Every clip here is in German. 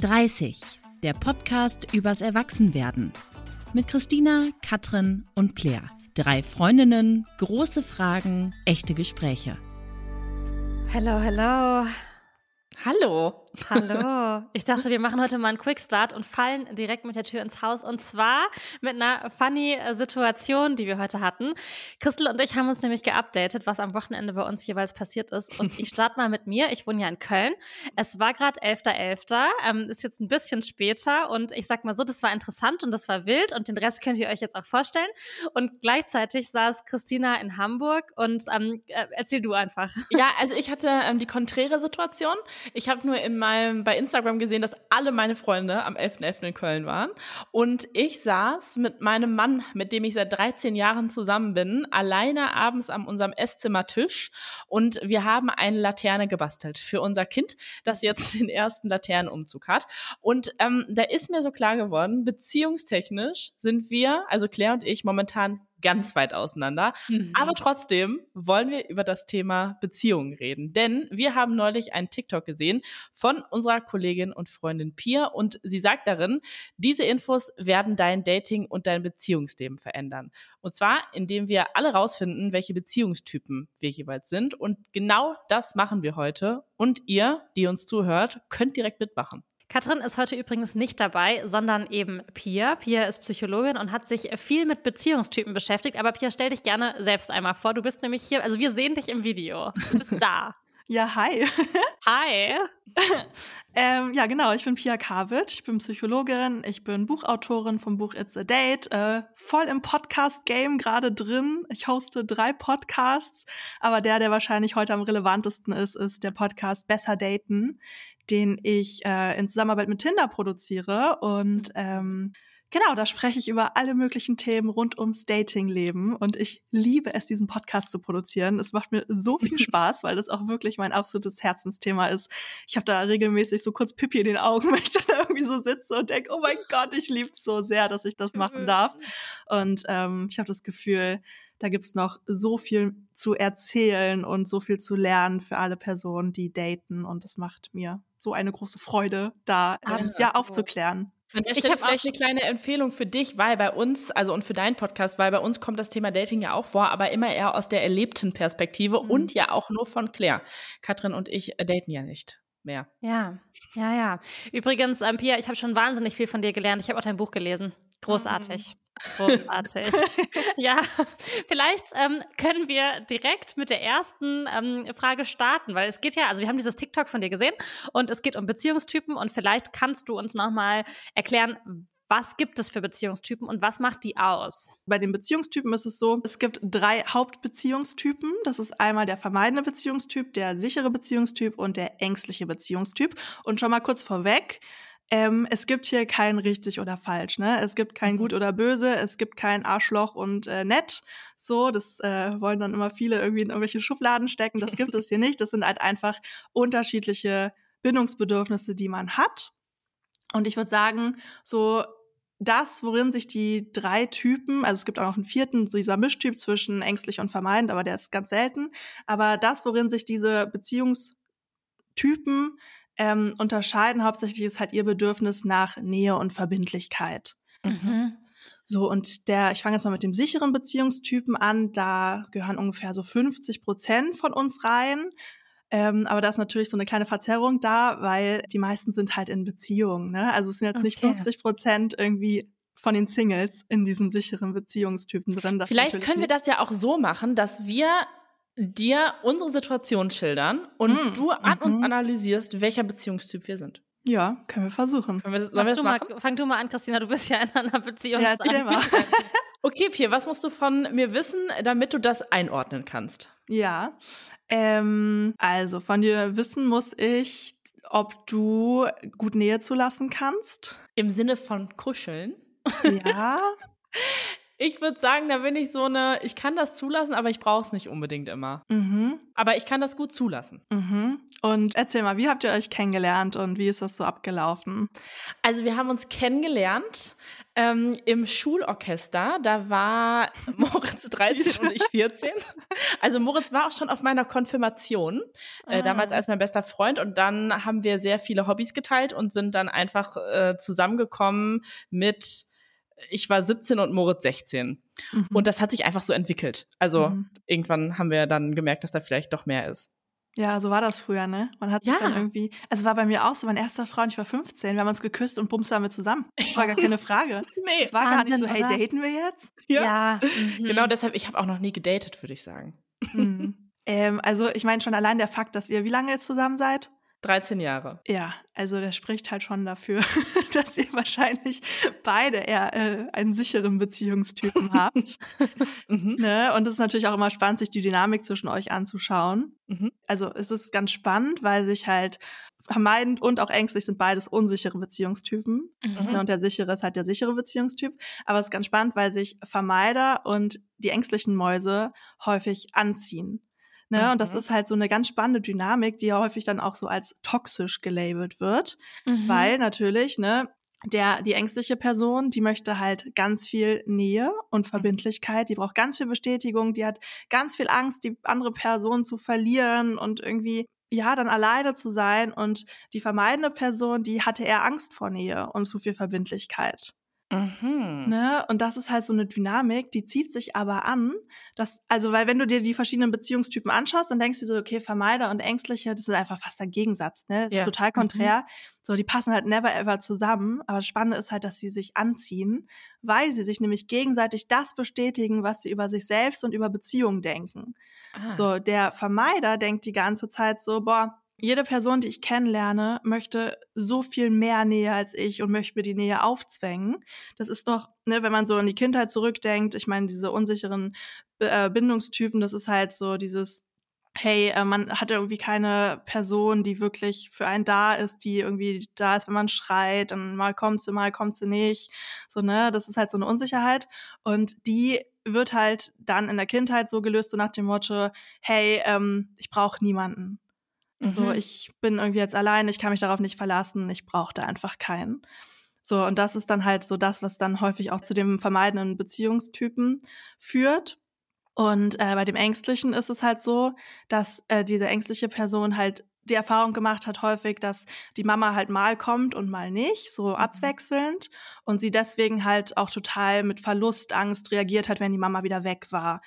30, der Podcast übers Erwachsenwerden. Mit Christina, Katrin und Claire. Drei Freundinnen, große Fragen, echte Gespräche. Hello, hello. Hallo. Hallo. Ich dachte, wir machen heute mal einen Quickstart und fallen direkt mit der Tür ins Haus. Und zwar mit einer funny Situation, die wir heute hatten. Christel und ich haben uns nämlich geupdatet, was am Wochenende bei uns jeweils passiert ist. Und ich starte mal mit mir. Ich wohne ja in Köln. Es war gerade 11.11. .11., ähm, ist jetzt ein bisschen später. Und ich sag mal so, das war interessant und das war wild. Und den Rest könnt ihr euch jetzt auch vorstellen. Und gleichzeitig saß Christina in Hamburg. Und ähm, äh, erzähl du einfach. Ja, also ich hatte ähm, die konträre Situation. Ich habe nur im meinem, bei Instagram gesehen, dass alle meine Freunde am 11.11. .11. in Köln waren. Und ich saß mit meinem Mann, mit dem ich seit 13 Jahren zusammen bin, alleine abends an unserem Esszimmertisch. Und wir haben eine Laterne gebastelt für unser Kind, das jetzt den ersten Laternenumzug hat. Und ähm, da ist mir so klar geworden, beziehungstechnisch sind wir, also Claire und ich, momentan ganz weit auseinander. Mhm. Aber trotzdem wollen wir über das Thema Beziehungen reden. Denn wir haben neulich einen TikTok gesehen von unserer Kollegin und Freundin Pia und sie sagt darin, diese Infos werden dein Dating und dein Beziehungsleben verändern. Und zwar, indem wir alle rausfinden, welche Beziehungstypen wir jeweils sind. Und genau das machen wir heute. Und ihr, die uns zuhört, könnt direkt mitmachen. Katrin ist heute übrigens nicht dabei, sondern eben Pia. Pia ist Psychologin und hat sich viel mit Beziehungstypen beschäftigt. Aber Pia, stell dich gerne selbst einmal vor. Du bist nämlich hier, also wir sehen dich im Video. Du bist da. Ja, hi. Hi. ähm, ja, genau. Ich bin Pia Karwitsch. Ich bin Psychologin. Ich bin Buchautorin vom Buch It's a Date. Äh, voll im Podcast-Game gerade drin. Ich hoste drei Podcasts. Aber der, der wahrscheinlich heute am relevantesten ist, ist der Podcast Besser Daten den ich äh, in Zusammenarbeit mit Tinder produziere. Und mhm. ähm, genau, da spreche ich über alle möglichen Themen rund ums Datingleben. Und ich liebe es, diesen Podcast zu produzieren. Es macht mir so viel Spaß, weil das auch wirklich mein absolutes Herzensthema ist. Ich habe da regelmäßig so kurz Pipi in den Augen, wenn ich dann irgendwie so sitze und denke, oh mein Gott, ich liebe es so sehr, dass ich das machen darf. Und ähm, ich habe das Gefühl, da gibt's noch so viel zu erzählen und so viel zu lernen für alle Personen, die daten. Und es macht mir so eine große Freude, da äh, ja aufzuklären. Ich habe vielleicht eine kleine Empfehlung für dich, weil bei uns, also und für deinen Podcast, weil bei uns kommt das Thema Dating ja auch vor, aber immer eher aus der erlebten Perspektive mhm. und ja auch nur von Claire. Katrin und ich daten ja nicht mehr. Ja, ja, ja. Übrigens, ähm, Pia, ich habe schon wahnsinnig viel von dir gelernt. Ich habe auch dein Buch gelesen. Großartig. Großartig. ja, vielleicht ähm, können wir direkt mit der ersten ähm, Frage starten, weil es geht ja, also wir haben dieses TikTok von dir gesehen und es geht um Beziehungstypen und vielleicht kannst du uns nochmal erklären, was gibt es für Beziehungstypen und was macht die aus? Bei den Beziehungstypen ist es so, es gibt drei Hauptbeziehungstypen. Das ist einmal der vermeidende Beziehungstyp, der sichere Beziehungstyp und der ängstliche Beziehungstyp. Und schon mal kurz vorweg, ähm, es gibt hier kein richtig oder falsch, ne? Es gibt kein mhm. gut oder böse, es gibt kein Arschloch und äh, nett. So, das äh, wollen dann immer viele irgendwie in irgendwelche Schubladen stecken. Das gibt es hier nicht. Das sind halt einfach unterschiedliche Bindungsbedürfnisse, die man hat. Und ich würde sagen, so das, worin sich die drei Typen, also es gibt auch noch einen vierten, so dieser Mischtyp zwischen ängstlich und vermeidend, aber der ist ganz selten. Aber das, worin sich diese Beziehungstypen ähm, unterscheiden. Hauptsächlich ist halt ihr Bedürfnis nach Nähe und Verbindlichkeit. Mhm. So, und der, ich fange jetzt mal mit dem sicheren Beziehungstypen an, da gehören ungefähr so 50 Prozent von uns rein. Ähm, aber da ist natürlich so eine kleine Verzerrung da, weil die meisten sind halt in Beziehungen. Ne? Also es sind jetzt okay. nicht 50 Prozent irgendwie von den Singles in diesem sicheren Beziehungstypen drin. Das Vielleicht können wir das ja auch so machen, dass wir dir unsere Situation schildern und mm, du an mm uns mhm. analysierst, welcher Beziehungstyp wir sind. Ja, können wir versuchen. Können wir, sollen wir das machen? Mal, fang du mal an, Christina, du bist ja in einer Beziehung. Ja, erzähl mal. okay, Pia, was musst du von mir wissen, damit du das einordnen kannst? Ja, ähm, also von dir wissen muss ich, ob du gut Nähe zulassen kannst. Im Sinne von kuscheln? Ja. Ich würde sagen, da bin ich so eine, ich kann das zulassen, aber ich brauche es nicht unbedingt immer. Mhm. Aber ich kann das gut zulassen. Mhm. Und erzähl mal, wie habt ihr euch kennengelernt und wie ist das so abgelaufen? Also wir haben uns kennengelernt ähm, im Schulorchester. Da war Moritz 13 und ich 14. Also Moritz war auch schon auf meiner Konfirmation, äh, Ah. damals als mein bester Freund. Und dann haben wir sehr viele Hobbys geteilt und sind dann einfach äh, zusammengekommen mit, ich war 17 und Moritz 16. Mhm. Und das hat sich einfach so entwickelt. Also Mhm. irgendwann haben wir dann gemerkt, dass da vielleicht doch mehr ist. Ja, so war das früher, ne? Man hat sich Ja. dann irgendwie, also es war bei mir auch so, mein erster Freund, ich war 15, wir haben uns geküsst und bums waren wir zusammen. Das war gar keine Frage. Nee, Es war gar nicht so, Wahnsinn, hey, oder? daten wir jetzt? ja. mhm. Genau deshalb, ich habe auch noch nie gedatet, würde ich sagen. Mhm. ähm, also ich meine schon allein der Fakt, dass ihr wie lange jetzt zusammen seid? 13 Jahre. Ja, also der spricht halt schon dafür, dass ihr wahrscheinlich beide eher äh, einen sicheren Beziehungstypen habt. Mhm. ne? Und es ist natürlich auch immer spannend, sich die Dynamik zwischen euch anzuschauen. Mhm. Also es ist ganz spannend, weil sich halt vermeidend und auch ängstlich sind beides unsichere Beziehungstypen. Mhm. Ne, und der sichere ist halt der sichere Beziehungstyp. Aber es ist ganz spannend, weil sich Vermeider und die ängstlichen Mäuse häufig anziehen. Ne? Und das Mhm. ist halt so eine ganz spannende Dynamik, die ja häufig dann auch so als toxisch gelabelt wird. Mhm. Weil natürlich, ne, der, die ängstliche Person, die möchte halt ganz viel Nähe und Verbindlichkeit, die braucht ganz viel Bestätigung, die hat ganz viel Angst, die andere Person zu verlieren und irgendwie, ja, dann alleine zu sein. Und die vermeidende Person, die hatte eher Angst vor Nähe und zu viel Verbindlichkeit. Mhm. Ne? Und das ist halt so eine Dynamik, die zieht sich aber an. Dass, also, weil wenn du dir die verschiedenen Beziehungstypen anschaust, dann denkst du so, okay, Vermeider und Ängstliche, das ist einfach fast der Gegensatz. Ne? Das Ja. ist total konträr. So, die passen halt never ever zusammen. Aber das Spannende ist halt, dass sie sich anziehen, weil sie sich nämlich gegenseitig das bestätigen, was sie über sich selbst und über Beziehungen denken. Ah. So, der Vermeider denkt die ganze Zeit so, boah, jede Person, die ich kennenlerne, möchte so viel mehr Nähe als ich und möchte mir die Nähe aufzwängen. Das ist doch, ne, wenn man so an die Kindheit zurückdenkt, ich meine, diese unsicheren äh, Bindungstypen, das ist halt so dieses, hey, äh, man hat irgendwie keine Person, die wirklich für einen da ist, die irgendwie da ist, wenn man schreit, dann mal kommt sie, mal kommt sie nicht. So, ne, das ist halt so eine Unsicherheit. Und die wird halt dann in der Kindheit so gelöst, so nach dem Motto, hey, ähm, ich brauche niemanden. So, Mhm. ich bin irgendwie jetzt allein, ich kann mich darauf nicht verlassen, ich brauche da einfach keinen. So, und das ist dann halt so das, was dann häufig auch zu dem vermeidenden Beziehungstypen führt. Und äh, bei dem Ängstlichen ist es halt so, dass äh, diese ängstliche Person halt die Erfahrung gemacht hat häufig, dass die Mama halt mal kommt und mal nicht, so abwechselnd. Und sie deswegen halt auch total mit Verlustangst reagiert hat, wenn die Mama wieder weg war.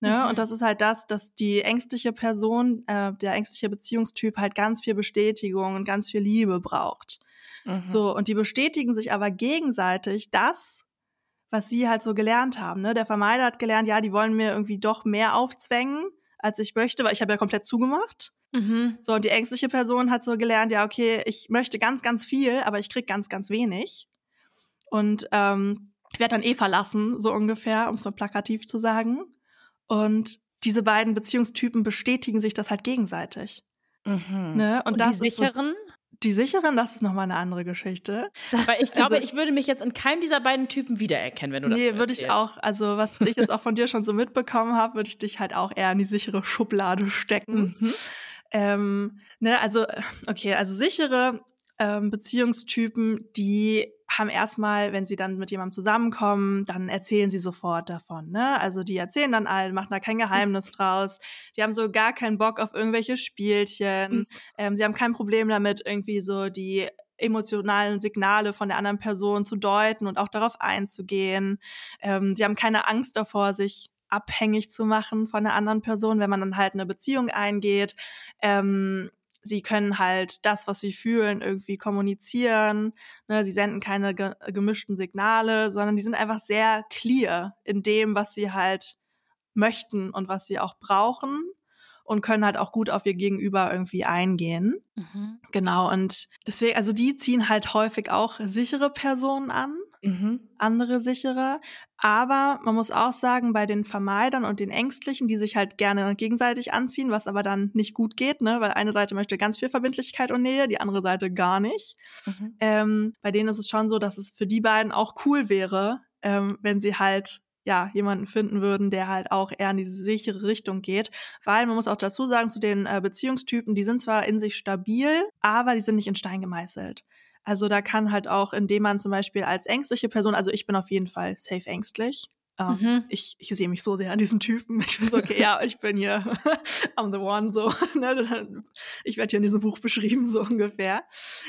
Ne? Mhm. Und das ist halt das, dass die ängstliche Person, äh, der ängstliche Beziehungstyp halt ganz viel Bestätigung und ganz viel Liebe braucht. Mhm. So, und die bestätigen sich aber gegenseitig das, was sie halt so gelernt haben. Ne? Der Vermeider hat gelernt, ja, die wollen mir irgendwie doch mehr aufzwängen, als ich möchte, weil ich habe ja komplett zugemacht. Mhm. So, und die ängstliche Person hat so gelernt, ja, okay, ich möchte ganz, ganz viel, aber ich krieg ganz, ganz wenig. Und ähm, ich werde dann eh verlassen, so ungefähr, um es mal plakativ zu sagen. Und diese beiden Beziehungstypen bestätigen sich das halt gegenseitig. Mhm. Ne? Und, Und, das die so, sicheren? die sicheren, das ist nochmal eine andere Geschichte. Weil ich glaube, Also- ich würde mich jetzt in keinem dieser beiden Typen wiedererkennen, wenn du das Nee, so würde ich auch, also was ich jetzt auch von dir schon so mitbekommen habe, würde ich dich halt auch eher in die sichere Schublade stecken. Mhm. Ähm, ne, also, okay, also sichere ähm, Beziehungstypen, die haben erstmal, wenn sie dann mit jemandem zusammenkommen, dann erzählen sie sofort davon, ne? Also die erzählen dann allen, machen da kein Geheimnis draus. Die haben so gar keinen Bock auf irgendwelche Spielchen. Mhm. Ähm, sie haben kein Problem damit, irgendwie so die emotionalen Signale von der anderen Person zu deuten und auch darauf einzugehen. Ähm, sie haben keine Angst davor, sich abhängig zu machen von der anderen Person, wenn man dann halt eine Beziehung eingeht. Ähm, sie können halt das, was sie fühlen, irgendwie kommunizieren. Ne, sie senden keine ge gemischten Signale, sondern die sind einfach sehr clear in dem, was sie halt möchten und was sie auch brauchen und können halt auch gut auf ihr Gegenüber irgendwie eingehen. Mhm. Genau, und deswegen, also die ziehen halt häufig auch sichere Personen an, Mhm. andere sichere. Aber man muss auch sagen, bei den Vermeidern und den Ängstlichen, die sich halt gerne gegenseitig anziehen, was aber dann nicht gut geht, ne? Weil eine Seite möchte ganz viel Verbindlichkeit und Nähe, die andere Seite gar nicht. Mhm. Ähm, bei denen ist es schon so, dass es für die beiden auch cool wäre, ähm, wenn sie halt ja, jemanden finden würden, der halt auch eher in diese sichere Richtung geht. Weil man muss auch dazu sagen, zu den äh, Beziehungstypen, die sind zwar in sich stabil, aber die sind nicht in Stein gemeißelt. Also da kann halt auch, indem man zum Beispiel als ängstliche Person, also ich bin auf jeden Fall safe ängstlich, ähm, mhm. Ich, ich sehe mich so sehr an diesem Typen. Ich bin so, okay, ja, ich bin hier, I'm the one, so. Ne? Ich werde hier in diesem Buch beschrieben, so ungefähr.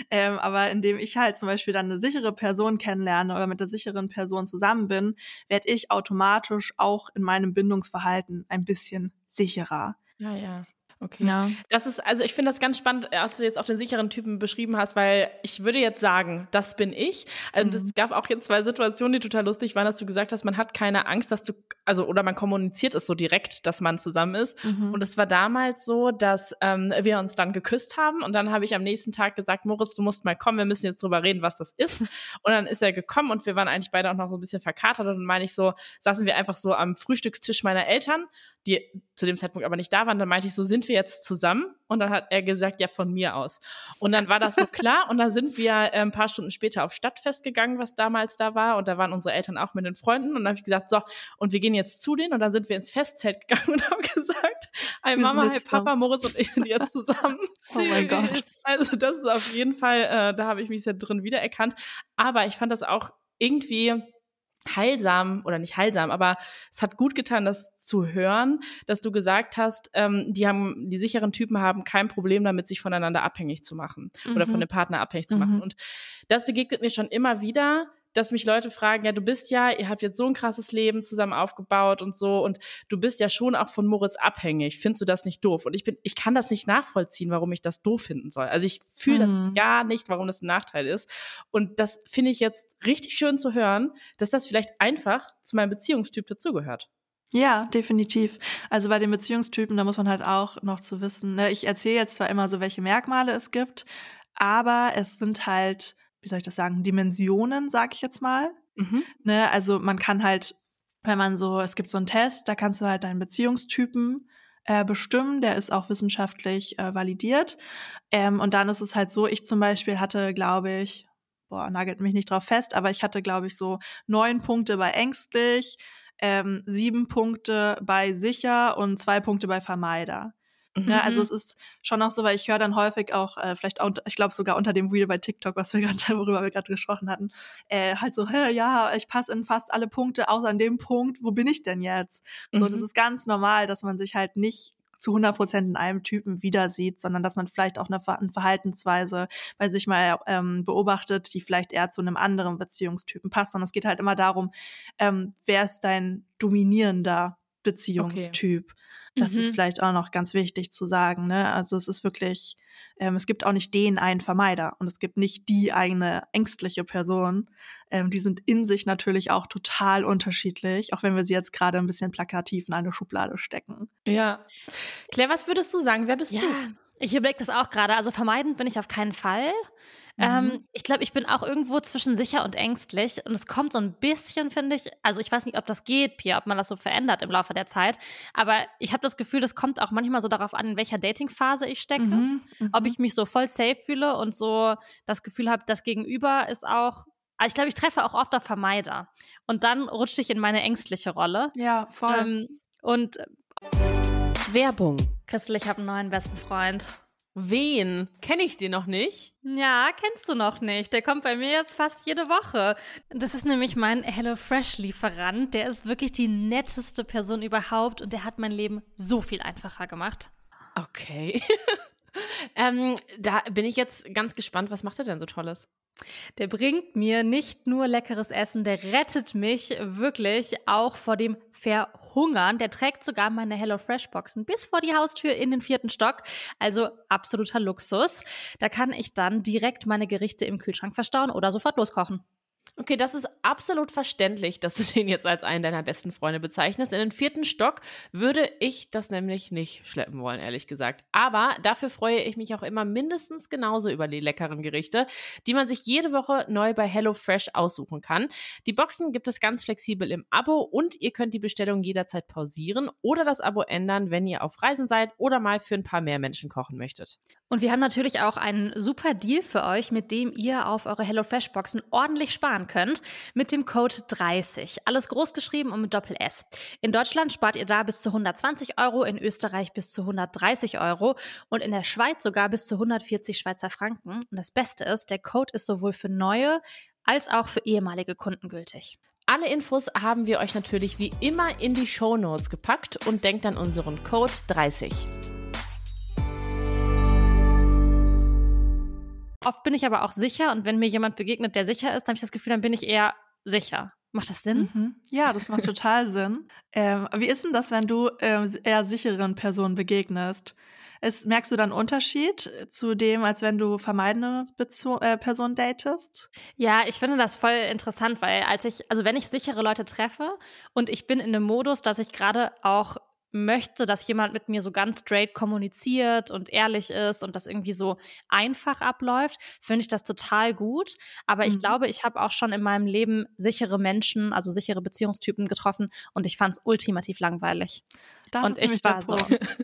Ähm, aber indem ich halt zum Beispiel dann eine sichere Person kennenlerne oder mit der sicheren Person zusammen bin, werde ich automatisch auch in meinem Bindungsverhalten ein bisschen sicherer. Ja, ja. Okay. Ja. Das ist, also ich finde das ganz spannend, als du jetzt auch den sicheren Typen beschrieben hast, weil ich würde jetzt sagen, das bin ich. Also es mhm. gab auch jetzt zwei Situationen, die total lustig waren, dass du gesagt hast, man hat keine Angst, dass du, also oder man kommuniziert es so direkt, dass man zusammen ist. Mhm. Und es war damals so, dass ähm, wir uns dann geküsst haben und dann habe ich am nächsten Tag gesagt, Moritz, du musst mal kommen, wir müssen jetzt drüber reden, was das ist. Und dann ist er gekommen und wir waren eigentlich beide auch noch so ein bisschen verkatert und dann meine ich so, saßen wir einfach so am Frühstückstisch meiner Eltern, die zu dem Zeitpunkt aber nicht da waren. Dann meinte ich so, sind wir wir jetzt zusammen? Und dann hat er gesagt, ja, von mir aus. Und dann war das so klar. Und dann sind wir äh, ein paar Stunden später auf Stadtfest gegangen, was damals da war. Und da waren unsere Eltern auch mit den Freunden. Und dann habe ich gesagt, so, und wir gehen jetzt zu denen. Und dann sind wir ins Festzelt gegangen und haben gesagt, hi Mama, hi Papa, Moritz und ich sind jetzt zusammen. oh mein Gott. Also das ist auf jeden Fall, äh, da habe ich mich sehr drin wiedererkannt. Aber ich fand das auch irgendwie heilsam oder nicht heilsam, aber es hat gut getan, das zu hören, dass du gesagt hast, ähm, die haben, die sicheren Typen haben kein Problem damit, sich voneinander abhängig zu machen mhm. oder von dem Partner abhängig zu machen. Mhm. Und das begegnet mir schon immer wieder, dass mich Leute fragen, ja, du bist ja, ihr habt jetzt so ein krasses Leben zusammen aufgebaut und so und du bist ja schon auch von Moritz abhängig. Findest du das nicht doof? Und ich bin, ich kann das nicht nachvollziehen, warum ich das doof finden soll. Also ich fühle mhm. das gar nicht, warum das ein Nachteil ist. Und das finde ich jetzt richtig schön zu hören, dass das vielleicht einfach zu meinem Beziehungstyp dazugehört. Ja, definitiv. Also bei den Beziehungstypen, da muss man halt auch noch zu wissen, ne, ich erzähle jetzt zwar immer so, welche Merkmale es gibt, aber es sind halt wie soll ich das sagen, Dimensionen, sag ich jetzt mal. Mhm. Ne, also man kann halt, wenn man so, es gibt so einen Test, da kannst du halt deinen Beziehungstypen äh, bestimmen, der ist auch wissenschaftlich äh, validiert. Ähm, und dann ist es halt so, ich zum Beispiel hatte, glaube ich, boah, nagelt mich nicht drauf fest, aber ich hatte, glaube ich, so neun Punkte bei ängstlich, ähm, sieben Punkte bei sicher und zwei Punkte bei Vermeider. Mhm. Ja, also es ist schon auch so, weil ich höre dann häufig auch, äh, vielleicht auch, ich glaube sogar unter dem Reel bei TikTok, was wir gerade, worüber wir gerade gesprochen hatten, äh, halt so, hä, ja, ich passe in fast alle Punkte, außer an dem Punkt, wo bin ich denn jetzt? Mhm. So, das mhm. ist ganz normal, dass man sich halt nicht zu 100 Prozent in einem Typen wieder sieht, sondern dass man vielleicht auch eine, eine Verhaltensweise bei sich mal ähm, beobachtet, die vielleicht eher zu einem anderen Beziehungstypen passt. Und es geht halt immer darum, ähm, wer ist dein dominierender Beziehungstyp? Okay. Das mhm. ist vielleicht auch noch ganz wichtig zu sagen. Ne? Also es ist wirklich, ähm, es gibt auch nicht den einen Vermeider und es gibt nicht die eine ängstliche Person. Ähm, die sind in sich natürlich auch total unterschiedlich, auch wenn wir sie jetzt gerade ein bisschen plakativ in eine Schublade stecken. Ja. Claire, was würdest du sagen? Wer bist ja. du? Ich überlege das auch gerade. Also vermeidend bin ich auf keinen Fall. Mhm. Ähm, ich glaube, ich bin auch irgendwo zwischen sicher und ängstlich. Und es kommt so ein bisschen, finde ich, also ich weiß nicht, ob das geht, Pia, ob man das so verändert im Laufe der Zeit. Aber ich habe das Gefühl, das kommt auch manchmal so darauf an, in welcher Dating-Phase ich stecke. Mhm. Mhm. Ob ich mich so voll safe fühle und so das Gefühl habe, das Gegenüber ist auch also ich glaube, ich treffe auch oft auf Vermeider. Und dann rutsche ich in meine ängstliche Rolle. Ja, voll. Ähm, und Werbung. Christel, ich habe einen neuen besten Freund. Wen? Kenne ich den noch nicht? Ja, kennst du noch nicht. Der kommt bei mir jetzt fast jede Woche. Das ist nämlich mein HelloFresh-Lieferant. Der ist wirklich die netteste Person überhaupt und der hat mein Leben so viel einfacher gemacht. Okay. ähm, da bin ich jetzt ganz gespannt. Was macht er denn so Tolles? Der bringt mir nicht nur leckeres Essen, der rettet mich wirklich auch vor dem Verhungern. Der trägt sogar meine HelloFresh-Boxen bis vor die Haustür in den vierten Stock. Also absoluter Luxus. Da kann ich dann direkt meine Gerichte im Kühlschrank verstauen oder sofort loskochen. Okay, das ist absolut verständlich, dass du den jetzt als einen deiner besten Freunde bezeichnest. In den vierten Stock würde ich das nämlich nicht schleppen wollen, ehrlich gesagt. Aber dafür freue ich mich auch immer mindestens genauso über die leckeren Gerichte, die man sich jede Woche neu bei HelloFresh aussuchen kann. Die Boxen gibt es ganz flexibel im Abo und ihr könnt die Bestellung jederzeit pausieren oder das Abo ändern, wenn ihr auf Reisen seid oder mal für ein paar mehr Menschen kochen möchtet. Und wir haben natürlich auch einen super Deal für euch, mit dem ihr auf eure HelloFresh-Boxen ordentlich sparen sparen könnt mit dem Code 30. Alles groß geschrieben und mit Doppel S. In Deutschland spart ihr da bis zu 120 Euro, in Österreich bis zu 130 Euro und in der Schweiz sogar bis zu 140 Schweizer Franken. Und das Beste ist, der Code ist sowohl für neue als auch für ehemalige Kunden gültig. Alle Infos haben wir euch natürlich wie immer in die Show Notes gepackt und denkt an unseren Code 30. Oft bin ich aber auch sicher und wenn mir jemand begegnet, der sicher ist, dann habe ich das Gefühl, dann bin ich eher sicher. Macht das Sinn? Mhm. Ja, das macht total Sinn. Ähm, wie ist denn das, wenn du äh, eher sicheren Personen begegnest? Ist, merkst du dann einen Unterschied zu dem, als wenn du vermeidende Bezo äh, Personen datest? Ja, ich finde das voll interessant, weil als ich, also wenn ich sichere Leute treffe und ich bin in dem Modus, dass ich gerade auch möchte, dass jemand mit mir so ganz straight kommuniziert und ehrlich ist und das irgendwie so einfach abläuft, finde ich das total gut. Aber ich mhm. glaube, ich habe auch schon in meinem Leben sichere Menschen, also sichere Beziehungstypen getroffen und ich fand es ultimativ langweilig. Das und ich war so.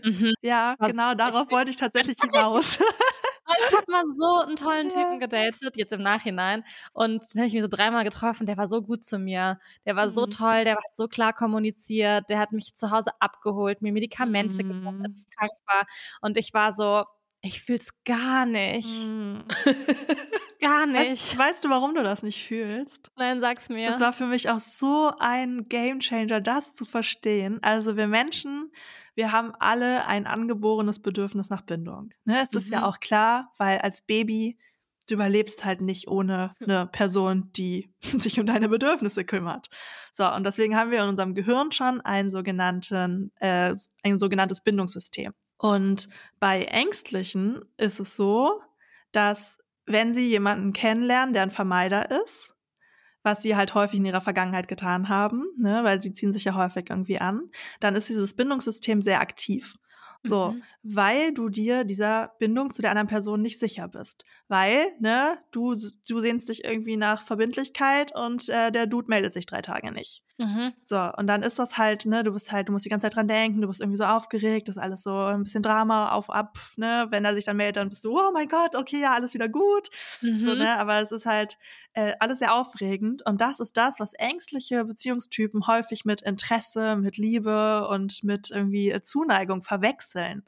Mhm. Ja, genau, darauf wollte ich tatsächlich hinaus. ich habe mal so einen tollen Typen ja. gedatet, jetzt im Nachhinein. Und den habe ich mir so dreimal getroffen. Der war so gut zu mir. Der war mhm. so toll, der hat so klar kommuniziert. Der hat mich zu Hause abgeholt, mir Medikamente mhm. gegeben, als ich krank war. Und ich war so, ich fühl's gar nicht. Mhm. gar nicht. Weißt, weißt, du, warum du das nicht fühlst? Nein, sag's mir. Das war für mich auch so ein Gamechanger, das zu verstehen. Also wir Menschen wir haben alle ein angeborenes Bedürfnis nach Bindung. Ne? Es mhm. ist ja mhm. auch klar, weil als Baby du überlebst halt nicht ohne eine Person, die sich um deine Bedürfnisse kümmert. So, und deswegen haben wir in unserem Gehirn schon einen sogenannten, äh, ein sogenanntes Bindungssystem. Und bei Ängstlichen ist es so, dass wenn sie jemanden kennenlernen, der ein Vermeider ist, was sie halt häufig in ihrer Vergangenheit getan haben, ne, weil sie ziehen sich ja häufig irgendwie an, dann ist dieses Bindungssystem sehr aktiv. So, mhm. Weil du dir dieser Bindung zu der anderen Person nicht sicher bist. Weil, ne, du, du sehnst dich irgendwie nach Verbindlichkeit und äh, der Dude meldet sich drei Tage nicht. Mhm. So, und dann ist das halt, ne, du bist halt, du musst die ganze Zeit dran denken, du bist irgendwie so aufgeregt, das ist alles so ein bisschen Drama auf, ab, ne, wenn er sich dann meldet, dann bist du, oh mein Gott, okay, ja, alles wieder gut. Mhm. So, ne, aber es ist halt äh, alles sehr aufregend und das ist das, was ängstliche Beziehungstypen häufig mit Interesse, mit Liebe und mit irgendwie Zuneigung verwechseln.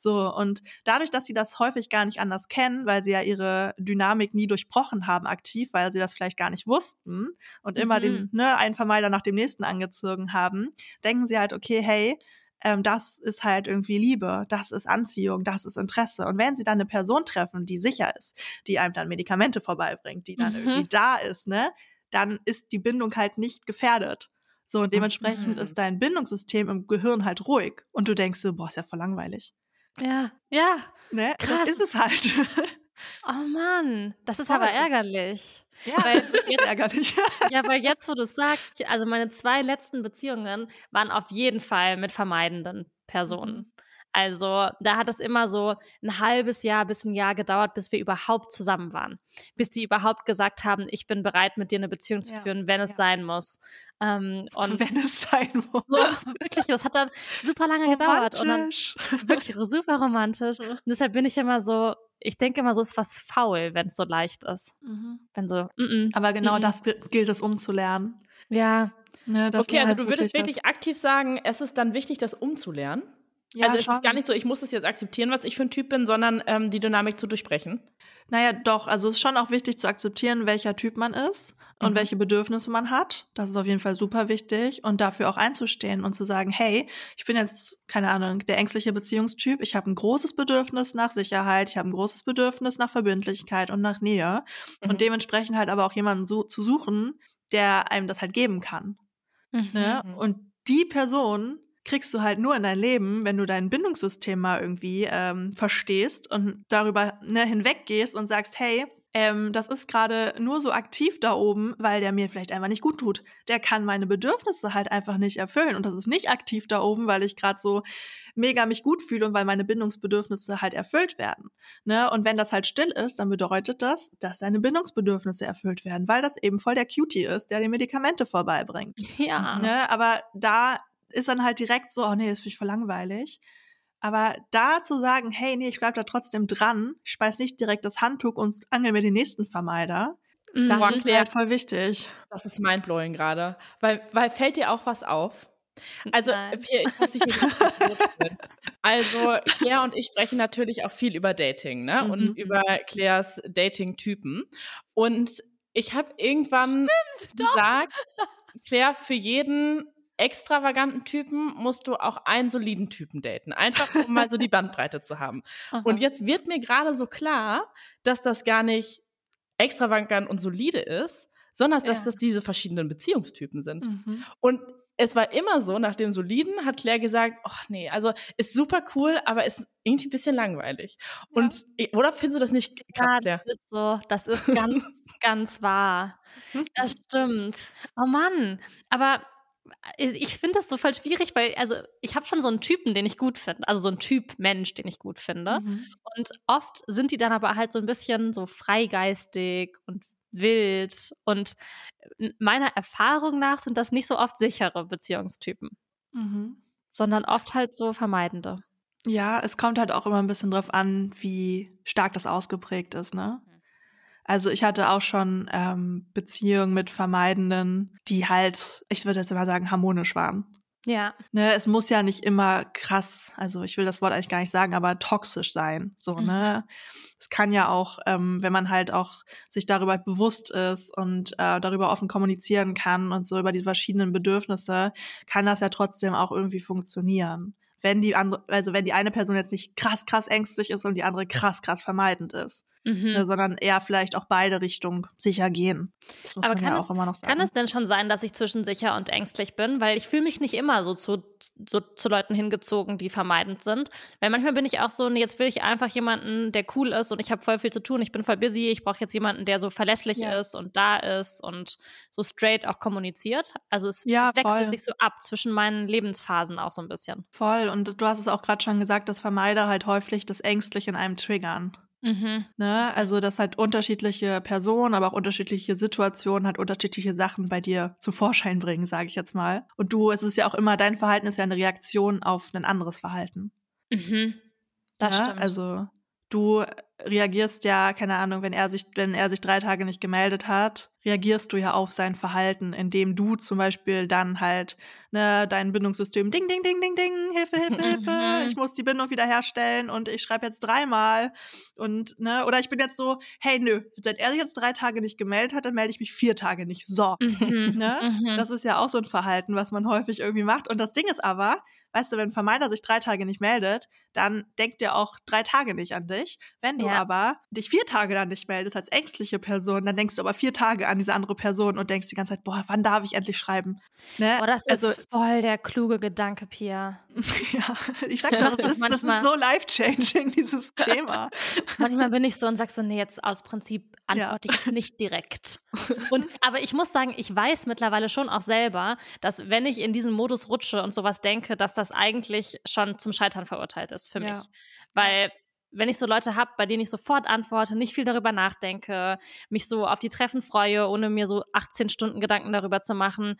So, und dadurch, dass sie das häufig gar nicht anders kennen, weil sie ja ihre Dynamik nie durchbrochen haben aktiv, weil sie das vielleicht gar nicht wussten und mhm. immer den, mhm. ne, einen Vermeider nach dem nächsten angezogen haben, denken sie halt, okay, hey, ähm, das ist halt irgendwie Liebe, das ist Anziehung, das ist Interesse. Und wenn sie dann eine Person treffen, die sicher ist, die einem dann Medikamente vorbeibringt, die dann mhm. irgendwie da ist, ne, dann ist die Bindung halt nicht gefährdet. So, und dementsprechend mhm. ist dein Bindungssystem im Gehirn halt ruhig. Und du denkst so, boah, ist ja voll langweilig. Ja, ja. Ne? Krass. Das ist es halt. Oh Mann, das ist Voll. aber ärgerlich. Ja, weil jetzt, ärgerlich. ja, weil jetzt, wo du es sagst, also meine zwei letzten Beziehungen waren auf jeden Fall mit vermeidenden Personen. Also da hat es immer so ein halbes Jahr bis ein Jahr gedauert, bis wir überhaupt zusammen waren. Bis die überhaupt gesagt haben, ich bin bereit, mit dir eine Beziehung zu führen, wenn es ja. sein muss. Ähm, und wenn es sein muss. So, wirklich, das hat dann super lange gedauert. Und dann wirklich super romantisch. Und deshalb bin ich immer so, ich denke immer so, ist was faul, wenn es so leicht ist. Mhm. Wenn so, mm -mm, Aber genau mm das gilt es umzulernen. Ja. Ne, okay, also halt du würdest wirklich aktiv sagen, es ist dann wichtig, das umzulernen. Ja, also es ist gar nicht so, ich muss das jetzt akzeptieren, was ich für ein Typ bin, sondern ähm, die Dynamik zu durchbrechen. Naja, doch. Also es ist schon auch wichtig zu akzeptieren, welcher Typ man ist und mhm. welche Bedürfnisse man hat. Das ist auf jeden Fall super wichtig. Und dafür auch einzustehen und zu sagen, hey, ich bin jetzt, keine Ahnung, der ängstliche Beziehungstyp. Ich habe ein großes Bedürfnis nach Sicherheit. Ich habe ein großes Bedürfnis nach Verbindlichkeit und nach Nähe. Mhm. Und dementsprechend halt aber auch jemanden so, zu suchen, der einem das halt geben kann. Mhm. Ne? Mhm. Und die Person kriegst du halt nur in dein Leben, wenn du dein Bindungssystem mal irgendwie ähm, verstehst und darüber ne, hinweggehst und sagst, hey, ähm, das ist gerade nur so aktiv da oben, weil der mir vielleicht einfach nicht gut tut. Der kann meine Bedürfnisse halt einfach nicht erfüllen. Und das ist nicht aktiv da oben, weil ich gerade so mega mich gut fühle und weil meine Bindungsbedürfnisse halt erfüllt werden. Ne? Und wenn das halt still ist, dann bedeutet das, dass deine Bindungsbedürfnisse erfüllt werden, weil das eben voll der Cutie ist, der die Medikamente vorbeibringt. Ja. Ne? Aber da ist dann halt direkt so, oh nee, das finde ich voll langweilig. Aber da zu sagen, hey, nee, ich bleib da trotzdem dran, ich speis nicht direkt das Handtuch und angel mir den nächsten Vermeider, Mhm. Das ist halt voll wichtig. Das ist mindblowing gerade. Weil, weil fällt dir auch was auf? Also, Nein. Pia, ich muss dich hier. Also, Claire und ich sprechen natürlich auch viel über Dating, ne? Mhm. Und über Claires Dating-Typen. Und ich habe irgendwann gesagt, Claire, für jeden extravaganten Typen musst du auch einen soliden Typen daten. Einfach, um mal so die Bandbreite zu haben. Und jetzt wird mir gerade so klar, dass das gar nicht extravagant und solide ist, sondern dass Ja. das diese verschiedenen Beziehungstypen sind. Mhm. Und es war immer so, nach dem Soliden hat Claire gesagt, ach nee, also ist super cool, aber ist irgendwie ein bisschen langweilig. Und oder findest du das nicht krass, Ja, Claire? das ist so. Das ist ganz, ganz wahr. Das stimmt. Oh Mann. Aber ich, ich finde das so voll schwierig, weil, also, ich habe schon so einen Typen, den ich gut finde. Also so einen Typ Mensch, den ich gut finde. Mhm. Und oft sind die dann aber halt so ein bisschen so freigeistig und wild. Und meiner Erfahrung nach sind das nicht so oft sichere Beziehungstypen, Mhm. sondern oft halt so vermeidende. Ja, es kommt halt auch immer ein bisschen drauf an, wie stark das ausgeprägt ist, ne? Also ich hatte auch schon ähm, Beziehungen mit Vermeidenden, die halt, ich würde jetzt mal sagen, harmonisch waren. Ja. Ne, es muss ja nicht immer krass, also ich will das Wort eigentlich gar nicht sagen, aber toxisch sein. So, Mhm. ne? Es kann ja auch, ähm, wenn man halt auch sich darüber bewusst ist und äh, darüber offen kommunizieren kann und so über die verschiedenen Bedürfnisse, kann das ja trotzdem auch irgendwie funktionieren. Wenn die andere, also wenn die eine Person jetzt nicht krass, krass ängstlich ist und die andere krass, krass vermeidend ist, Mhm. ne, sondern eher vielleicht auch beide Richtungen sicher gehen. Das muss Aber man kann ja es- auch immer noch sagen. Kann es denn schon sein, dass ich zwischen sicher und ängstlich bin? Weil ich fühle mich nicht immer so zu, so zu Leuten hingezogen, die vermeidend sind. Weil manchmal bin ich auch so, nee, jetzt will ich einfach jemanden, der cool ist und ich habe voll viel zu tun, ich bin voll busy, ich brauche jetzt jemanden, der so verlässlich Ja. ist und da ist und so straight auch kommuniziert. Also es, Ja, es wechselt voll. sich so ab zwischen meinen Lebensphasen auch so ein bisschen. Voll. Und du hast es auch gerade schon gesagt, dass Vermeider halt häufig das Ängstliche in einem triggern. Mhm. Ne? Also, dass halt unterschiedliche Personen, aber auch unterschiedliche Situationen halt unterschiedliche Sachen bei dir zu Vorschein bringen, sage ich jetzt mal. Und du, es ist ja auch immer, dein Verhalten ist ja eine Reaktion auf ein anderes Verhalten. Mhm. Das ja? stimmt. Also, du reagierst ja, keine Ahnung, wenn er sich, wenn er sich drei Tage nicht gemeldet hat, reagierst du ja auf sein Verhalten, indem du zum Beispiel dann halt ne, dein Bindungssystem ding, ding, ding, ding, ding, Hilfe, Hilfe, Hilfe, ich muss die Bindung wiederherstellen und ich schreibe jetzt dreimal und ne, oder ich bin jetzt so, hey nö, seit er sich jetzt drei Tage nicht gemeldet hat, dann melde ich mich vier Tage nicht. So. Mhm. Ne? Mhm. Das ist ja auch so ein Verhalten, was man häufig irgendwie macht. Und das Ding ist aber, weißt du, wenn ein Vermeider sich drei Tage nicht meldet, dann denkt er auch drei Tage nicht an dich. Wenn du Ja. aber dich vier Tage dann nicht meldest als ängstliche Person, dann denkst du aber vier Tage an diese andere Person und denkst die ganze Zeit, boah, wann darf ich endlich schreiben? Ne? Boah, das also, ist voll der kluge Gedanke, Pia. ja, ich sag Ja, doch, das ist das ist so life-changing, dieses Thema. Manchmal bin ich so und sag so, nee, jetzt aus Prinzip Ja. antworte ich jetzt nicht direkt. Und, aber ich muss sagen, ich weiß mittlerweile schon auch selber, dass wenn ich in diesen Modus rutsche und sowas denke, dass das eigentlich schon zum Scheitern verurteilt ist für mich. Ja. Weil wenn ich so Leute habe, bei denen ich sofort antworte, nicht viel darüber nachdenke, mich so auf die Treffen freue, ohne mir so 18 Stunden Gedanken darüber zu machen,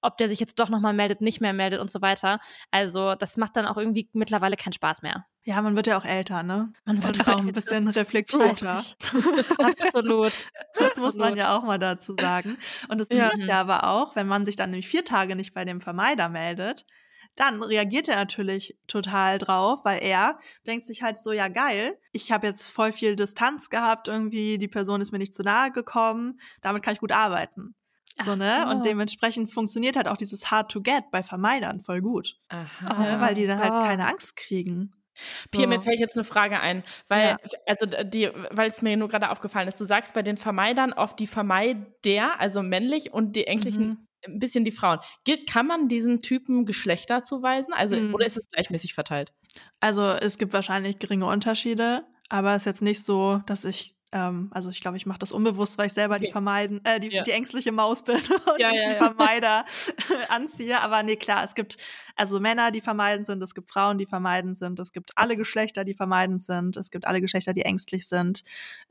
ob der sich jetzt doch nochmal meldet, nicht mehr meldet und so weiter. Also das macht dann auch irgendwie mittlerweile keinen Spaß mehr. Ja, man wird ja auch älter, ne? Man wird Und auch auch ein bisschen reflektierter. Absolut. Das muss man ja auch mal dazu sagen. Und das Ding Ja. ist ja aber auch, wenn man sich dann nämlich vier Tage nicht bei dem Vermeider meldet, dann reagiert er natürlich total drauf, weil er denkt sich halt so, ja geil, ich habe jetzt voll viel Distanz gehabt irgendwie, die Person ist mir nicht zu nahe gekommen, damit kann ich gut arbeiten. So, ne? so. Und dementsprechend funktioniert halt auch dieses Hard to Get bei Vermeidern voll gut, Aha. ne? Oh weil die dann halt Gott. keine Angst kriegen. Pia, So. mir fällt jetzt eine Frage ein, weil, Ja. also die, weil es mir nur gerade aufgefallen ist, du sagst bei den Vermeidern oft die Vermeider, also männlich und die ängstlichen Mhm. Ein bisschen die Frauen. Gilt, kann man diesen Typen Geschlechter zuweisen? Also, Mhm. oder ist es gleichmäßig verteilt? Also es gibt wahrscheinlich geringe Unterschiede, aber es ist jetzt nicht so, dass ich, ähm, also ich glaube, ich mache das unbewusst, weil ich selber die Okay. vermeiden, äh, die, Ja. die ängstliche Maus bin und Ja, die, ja, die. Vermeider anziehe. Aber nee, klar, es gibt also Männer, die vermeidend sind, es gibt Frauen, die vermeidend sind, es gibt alle Geschlechter, die vermeidend sind, es gibt alle Geschlechter, die ängstlich sind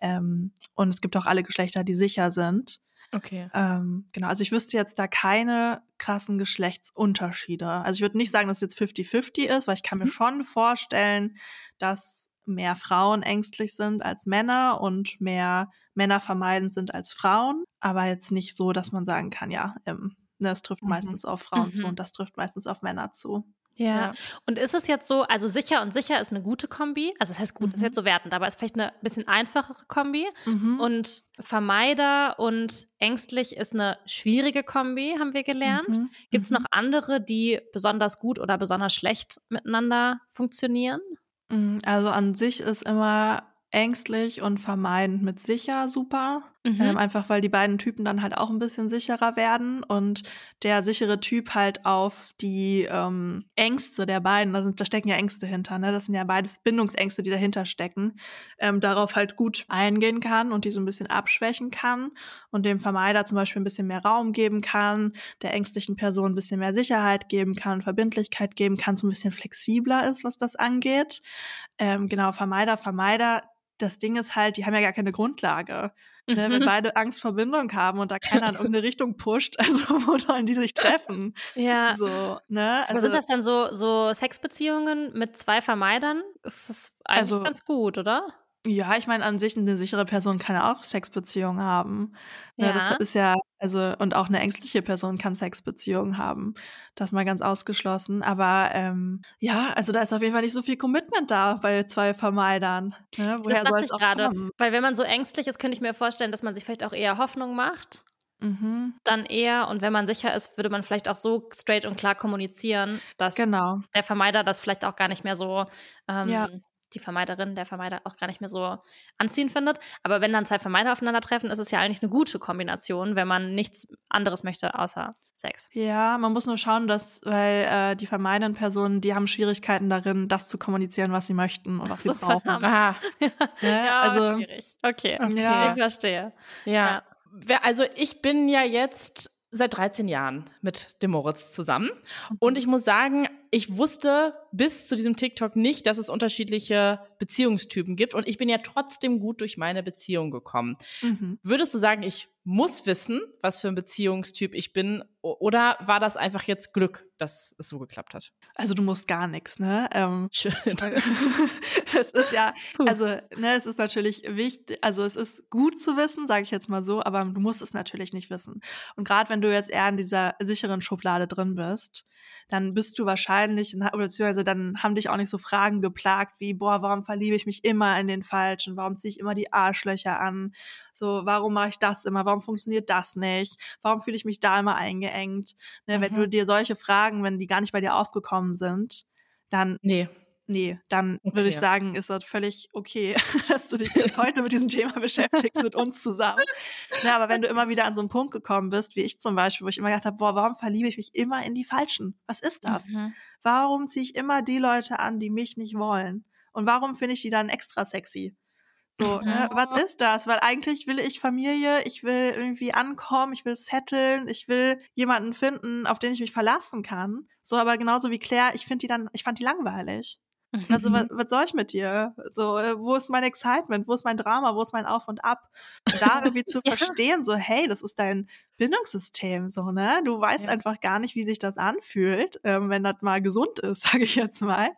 ähm, und es gibt auch alle Geschlechter, die sicher sind. Okay. Ähm, genau, also ich wüsste jetzt da keine krassen Geschlechtsunterschiede. Also ich würde nicht sagen, dass es jetzt 50-50 ist, weil ich kann mir Mhm. schon vorstellen, dass mehr Frauen ängstlich sind als Männer und mehr Männer vermeidend sind als Frauen, aber jetzt nicht so, dass man sagen kann, ja, ähm, ne, es trifft Mhm. meistens auf Frauen zu Mhm. und das trifft meistens auf Männer zu. Ja. Ja. Und ist es jetzt so, also sicher und sicher ist eine gute Kombi, also das heißt gut, ist Mhm. jetzt so wertend, aber ist vielleicht eine bisschen einfachere Kombi. Mhm. Und Vermeider und ängstlich ist eine schwierige Kombi, haben wir gelernt. Mhm. Gibt es Mhm. noch andere, die besonders gut oder besonders schlecht miteinander funktionieren? Mm, Also an sich ist immer ängstlich und vermeidend mit sicher super. Mhm. Ähm, einfach weil die beiden Typen dann halt auch ein bisschen sicherer werden und der sichere Typ halt auf die ähm, Ängste der beiden, da, sind, da stecken ja Ängste hinter, ne? Das sind ja beides Bindungsängste, die dahinter stecken, ähm, darauf halt gut eingehen kann und die so ein bisschen abschwächen kann und dem Vermeider zum Beispiel ein bisschen mehr Raum geben kann, der ängstlichen Person ein bisschen mehr Sicherheit geben kann, Verbindlichkeit geben kann, so ein bisschen flexibler ist, was das angeht. Ähm, genau, Vermeider, Vermeider. Das Ding ist halt, die haben ja gar keine Grundlage. Ne, wenn Mhm. beide Angst vor Bindung haben und da keiner in irgendeine Richtung pusht, also wo sollen die sich treffen? Ja. So, ne? Aber sind das dann so, so Sexbeziehungen mit zwei Vermeidern? Das ist eigentlich Also- ganz gut, oder? Ja, ich meine, an sich eine sichere Person kann ja auch Sexbeziehungen haben. Ne, Ja. Das ist ja, also, und auch eine ängstliche Person kann Sexbeziehungen haben. Das mal ganz ausgeschlossen. Aber ähm, ja, also da ist auf jeden Fall nicht so viel Commitment da bei zwei Vermeidern. Ne? Woher das dachte ich gerade. Weil wenn man so ängstlich ist, könnte ich mir vorstellen, dass man sich vielleicht auch eher Hoffnung macht. Mhm, Dann eher, und wenn man sicher ist, würde man vielleicht auch so straight und klar kommunizieren, dass genau. der Vermeider das vielleicht auch gar nicht mehr so, ähm, Ja. Die Vermeiderin, der Vermeider auch gar nicht mehr so anziehend findet. Aber wenn dann zwei Vermeider aufeinandertreffen, ist es ja eigentlich eine gute Kombination, wenn man nichts anderes möchte außer Sex. Ja, man muss nur schauen, dass, weil äh, die vermeidenden Personen, die haben Schwierigkeiten darin, das zu kommunizieren, was sie möchten und was sie so, brauchen. verdammt. Ah, Ne? also, schwierig. Okay, Okay. Ja. ich verstehe. ja. Also ich bin ja jetzt seit 13 Jahren mit dem Moritz zusammen. Und ich muss sagen, ich wusste bis zu diesem TikTok nicht, dass es unterschiedliche Beziehungstypen gibt. Und ich bin ja trotzdem gut durch meine Beziehung gekommen. mhm. Würdest du sagen, ich muss wissen, was für ein Beziehungstyp ich bin? Oder war das einfach jetzt Glück, dass es so geklappt hat? also du musst gar nichts, ne? Ähm, Schön. es ist ja, also, ne, es ist natürlich wichtig, also es ist gut zu wissen, sage ich jetzt mal so, aber du musst es natürlich nicht wissen. Und gerade wenn du jetzt eher in dieser sicheren Schublade drin bist, dann bist du wahrscheinlich, oder beziehungsweise dann haben dich auch nicht so Fragen geplagt wie, boah, warum verliebe ich mich immer in den Falschen? Warum ziehe ich immer die Arschlöcher an? So, warum mache ich das immer? Warum funktioniert das nicht? Warum fühle ich mich da immer eingeengt? Ne, Wenn Mhm. du dir solche Fragen, wenn die gar nicht bei dir aufgekommen sind, dann Nee. Nee, dann würde ich Okay. sagen, ist das völlig okay, dass du dich jetzt heute mit diesem Thema beschäftigst, mit uns zusammen. Ja, aber wenn du immer wieder an so einen Punkt gekommen bist, wie ich zum Beispiel, wo ich immer gedacht habe, boah, warum verliebe ich mich immer in die Falschen? Was ist das? Mhm. Warum ziehe ich immer die Leute an, die mich nicht wollen? Und warum finde ich die dann extra sexy? So, ne, was ist das? Weil eigentlich will ich Familie, ich will irgendwie ankommen, ich will setteln, ich will jemanden finden, auf den ich mich verlassen kann. So, aber genauso wie Claire, ich finde die dann, ich fand die langweilig. Also, was, was soll ich mit dir? So, äh, wo ist mein Excitement? Wo ist mein Drama? Wo ist mein Auf und Ab? Und da irgendwie zu Ja. verstehen, so, hey, das ist dein Bindungssystem, so, ne? Du weißt Ja. einfach gar nicht, wie sich das anfühlt, ähm, wenn das mal gesund ist, sage ich jetzt mal.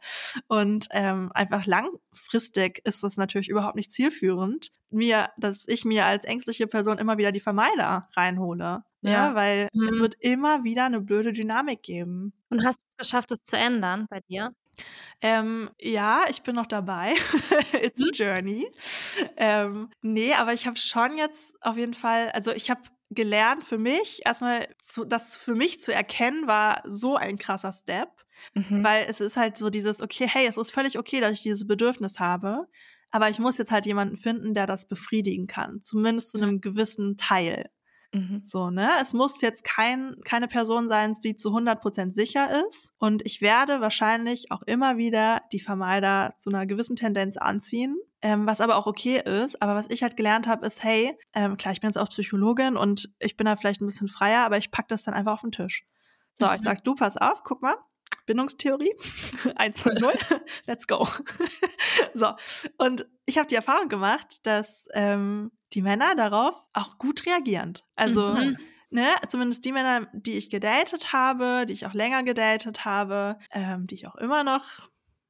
Und ähm, einfach langfristig ist das natürlich überhaupt nicht zielführend, mir, dass ich mir als ängstliche Person immer wieder die Vermeider reinhole. Ja, Ja. weil es Mhm. wird immer wieder eine blöde Dynamik geben. Und hast du es geschafft, es zu ändern bei dir? Ähm, ja, ich bin noch dabei. It's a Mhm. journey. Ähm, nee, aber ich habe schon jetzt auf jeden Fall, also ich habe gelernt für mich, erstmal zu, das für mich zu erkennen, war so ein krasser Step, Mhm. weil es ist halt so dieses, okay, hey, es ist völlig okay, dass ich dieses Bedürfnis habe, aber ich muss jetzt halt jemanden finden, der das befriedigen kann, zumindest zu einem gewissen Teil. Mhm. So, ne? Es muss jetzt kein, keine Person sein, die zu 100% sicher ist. Und ich werde wahrscheinlich auch immer wieder die Vermeider zu einer gewissen Tendenz anziehen. Ähm, was aber auch okay ist. Aber was ich halt gelernt habe, ist, hey, ähm, klar, ich bin jetzt auch Psychologin und ich bin da vielleicht ein bisschen freier, aber ich pack das dann einfach auf den Tisch. So, ich Mhm. sag, du, pass auf, guck mal, Bindungstheorie 1.0, let's go. so, und ich habe die Erfahrung gemacht, dass ähm, die Männer darauf auch gut reagieren. Also, Mhm. ne, zumindest die Männer, die ich gedatet habe, die ich auch länger gedatet habe, ähm, die ich auch immer noch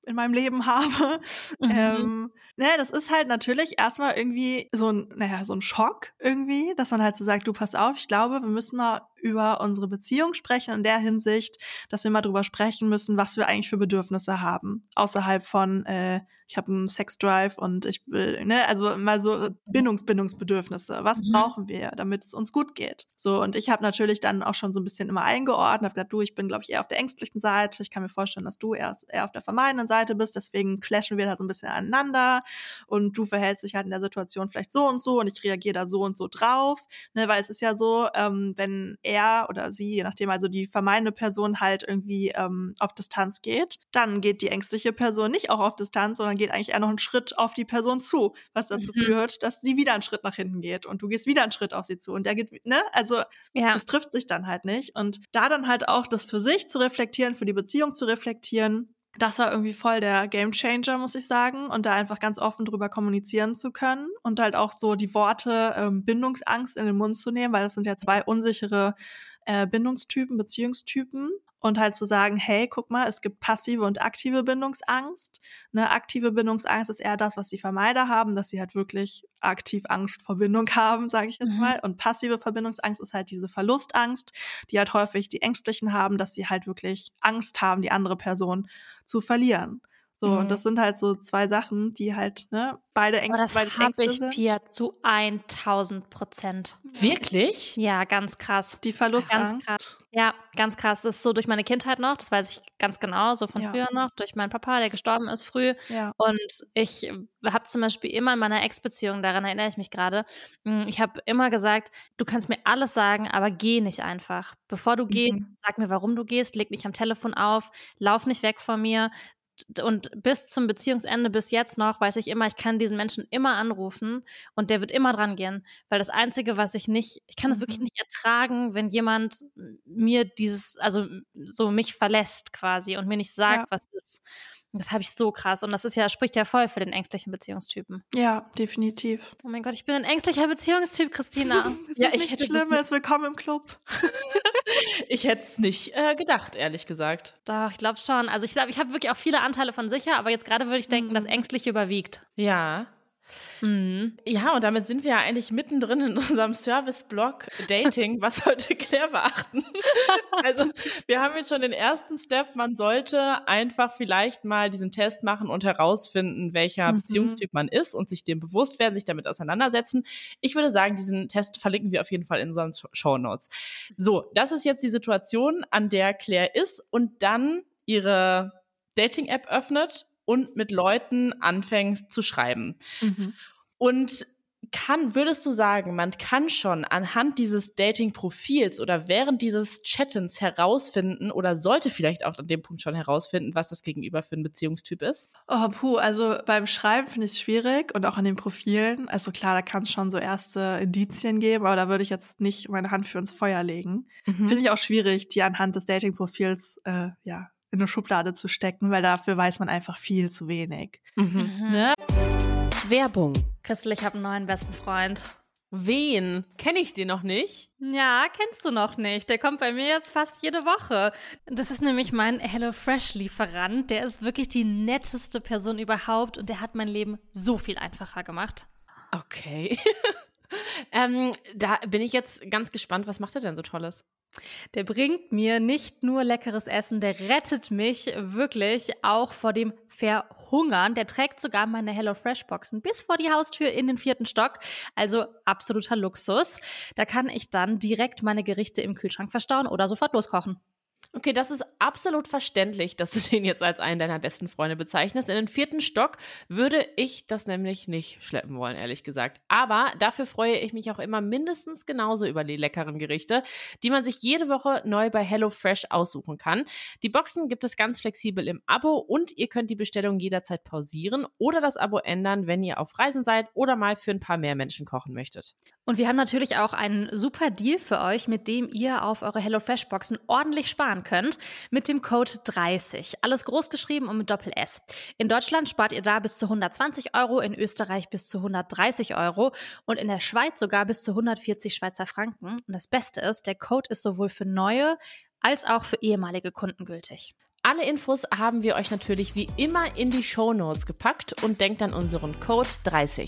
in meinem Leben habe. Mhm. Ähm, naja, das ist halt natürlich erstmal irgendwie so ein, naja, so ein Schock irgendwie, dass man halt so sagt, du pass auf, ich glaube, wir müssen mal über unsere Beziehung sprechen in der Hinsicht, dass wir mal drüber sprechen müssen, was wir eigentlich für Bedürfnisse haben. Außerhalb von, äh, ich habe einen Sexdrive und ich will, ne, also mal so Bindungsbindungsbedürfnisse. Was mhm. brauchen wir, damit es uns gut geht? So, und ich habe natürlich dann auch schon so ein bisschen immer eingeordnet, habe gesagt, du, ich bin, glaube ich, eher auf der ängstlichen Seite. Ich kann mir vorstellen, dass du erst eher auf der vermeidenden Seite bist, deswegen clashen wir da so ein bisschen aneinander und du verhältst dich halt in der Situation vielleicht so und so und ich reagiere da so und so drauf. Ne, weil es ist ja so, ähm, wenn er oder sie, je nachdem, also die vermeidende Person halt irgendwie ähm, auf Distanz geht, dann geht die ängstliche Person nicht auch auf Distanz, sondern geht eigentlich eher noch einen Schritt auf die Person zu, was dazu mhm. führt, dass sie wieder einen Schritt nach hinten geht und du gehst wieder einen Schritt auf sie zu und der geht, ne? Also ja. das trifft sich dann halt nicht. Und da dann halt auch das für sich zu reflektieren, für die Beziehung zu reflektieren, das war irgendwie voll der Game Changer, muss ich sagen. Und da einfach ganz offen drüber kommunizieren zu können und halt auch so die Worte ähm, Bindungsangst in den Mund zu nehmen, weil das sind ja zwei unsichere äh, Bindungstypen, Beziehungstypen und halt zu sagen, hey, guck mal, es gibt passive und aktive Bindungsangst. Eine aktive Bindungsangst ist eher das, was die Vermeider haben, dass sie halt wirklich aktiv Angst vor Bindung haben, sage ich jetzt mhm. mal. Und passive Verbindungsangst ist halt diese Verlustangst, die halt häufig die Ängstlichen haben, dass sie halt wirklich Angst haben, die andere Person zu verlieren. So, mhm. und das sind halt so zwei Sachen, die halt, ne, beide Ängste, Aber das habe ich, sind. Pia, zu 1000 Prozent. Wirklich? Ja, ganz krass. Die Verlustangst. Ganz krass. Ja, ganz krass. Das ist so durch meine Kindheit noch, das weiß ich ganz genau, so von ja. früher noch, durch meinen Papa, der gestorben ist früh. Ja. Und ich habe zum Beispiel immer in meiner Ex-Beziehung, daran erinnere ich mich gerade, hm, ich habe immer gesagt, du kannst mir alles sagen, aber geh nicht einfach. Bevor du mhm. gehst, sag mir, warum du gehst, leg nicht am Telefon auf, lauf nicht weg von mir, und bis zum Beziehungsende, bis jetzt noch, weiß ich immer, ich kann diesen Menschen immer anrufen und der wird immer dran gehen. Weil das Einzige, was ich nicht, ich kann es wirklich mhm. nicht ertragen, wenn jemand mir dieses, also so mich verlässt quasi und mir nicht sagt, ja. was ist. Das habe ich so krass. Und das ist ja, spricht ja voll für den ängstlichen Beziehungstypen. Ja, definitiv. Oh mein Gott, ich bin ein ängstlicher Beziehungstyp, Christina. ja, ich hätte Schlimmes. Willkommen im Club. ich hätte es nicht äh, gedacht, ehrlich gesagt. Doch, ich glaube schon. Also ich glaube, ich habe wirklich auch viele Anteile von sicher, aber jetzt gerade würde ich denken, mhm. das Ängstliche überwiegt. Ja. Mhm. Ja, und damit sind wir ja eigentlich mittendrin in unserem Service-Blog Dating. Was sollte Claire beachten? also, wir haben jetzt schon den ersten Step. Man sollte einfach vielleicht mal diesen Test machen und herausfinden, welcher mhm. Beziehungstyp man ist und sich dem bewusst werden, sich damit auseinandersetzen. Ich würde sagen, diesen Test verlinken wir auf jeden Fall in unseren Show Notes. So, das ist jetzt die Situation, an der Claire ist und dann ihre Dating-App öffnet und mit Leuten anfängst zu schreiben. Mhm. Und kann, würdest du sagen, man kann schon anhand dieses Dating-Profils oder während dieses Chattens herausfinden oder sollte vielleicht auch an dem Punkt schon herausfinden, was das Gegenüber für ein Beziehungstyp ist? Oh, puh, also beim Schreiben finde ich es schwierig und auch an den Profilen. Also klar, da kann es schon so erste Indizien geben, aber da würde ich jetzt nicht meine Hand für ins Feuer legen. Mhm. Finde ich auch schwierig, die anhand des Dating-Profils, äh, ja, in eine Schublade zu stecken, weil dafür weiß man einfach viel zu wenig. Mhm. mhm. Ne? Werbung. Christel, ich habe einen neuen besten Freund. Wen? Kenne ich den noch nicht? Ja, kennst du noch nicht. Der kommt bei mir jetzt fast jede Woche. Das ist nämlich mein HelloFresh-Lieferant. Der ist wirklich die netteste Person überhaupt und der hat mein Leben so viel einfacher gemacht. Okay. ähm, da bin ich jetzt ganz gespannt. Was macht er denn so Tolles? Der bringt mir nicht nur leckeres Essen, der rettet mich wirklich auch vor dem Verhungern. Der trägt sogar meine HelloFresh-Boxen bis vor die Haustür in den vierten Stock. Also absoluter Luxus. Da kann ich dann direkt meine Gerichte im Kühlschrank verstauen oder sofort loskochen. Okay, das ist absolut verständlich, dass du den jetzt als einen deiner besten Freunde bezeichnest. In den vierten Stock würde ich das nämlich nicht schleppen wollen, ehrlich gesagt. Aber dafür freue ich mich auch immer mindestens genauso über die leckeren Gerichte, die man sich jede Woche neu bei HelloFresh aussuchen kann. Die Boxen gibt es ganz flexibel im Abo und ihr könnt die Bestellung jederzeit pausieren oder das Abo ändern, wenn ihr auf Reisen seid oder mal für ein paar mehr Menschen kochen möchtet. Und wir haben natürlich auch einen super Deal für euch, mit dem ihr auf eure HelloFresh-Boxen ordentlich sparen könnt, mit dem Code 30. Alles groß geschrieben und mit Doppel S. In Deutschland spart ihr da bis zu 120 Euro, in Österreich bis zu 130 Euro und in der Schweiz sogar bis zu 140 Schweizer Franken. Und das Beste ist, der Code ist sowohl für neue als auch für ehemalige Kunden gültig. Alle Infos haben wir euch natürlich wie immer in die Show Notes gepackt und denkt an unseren Code 30.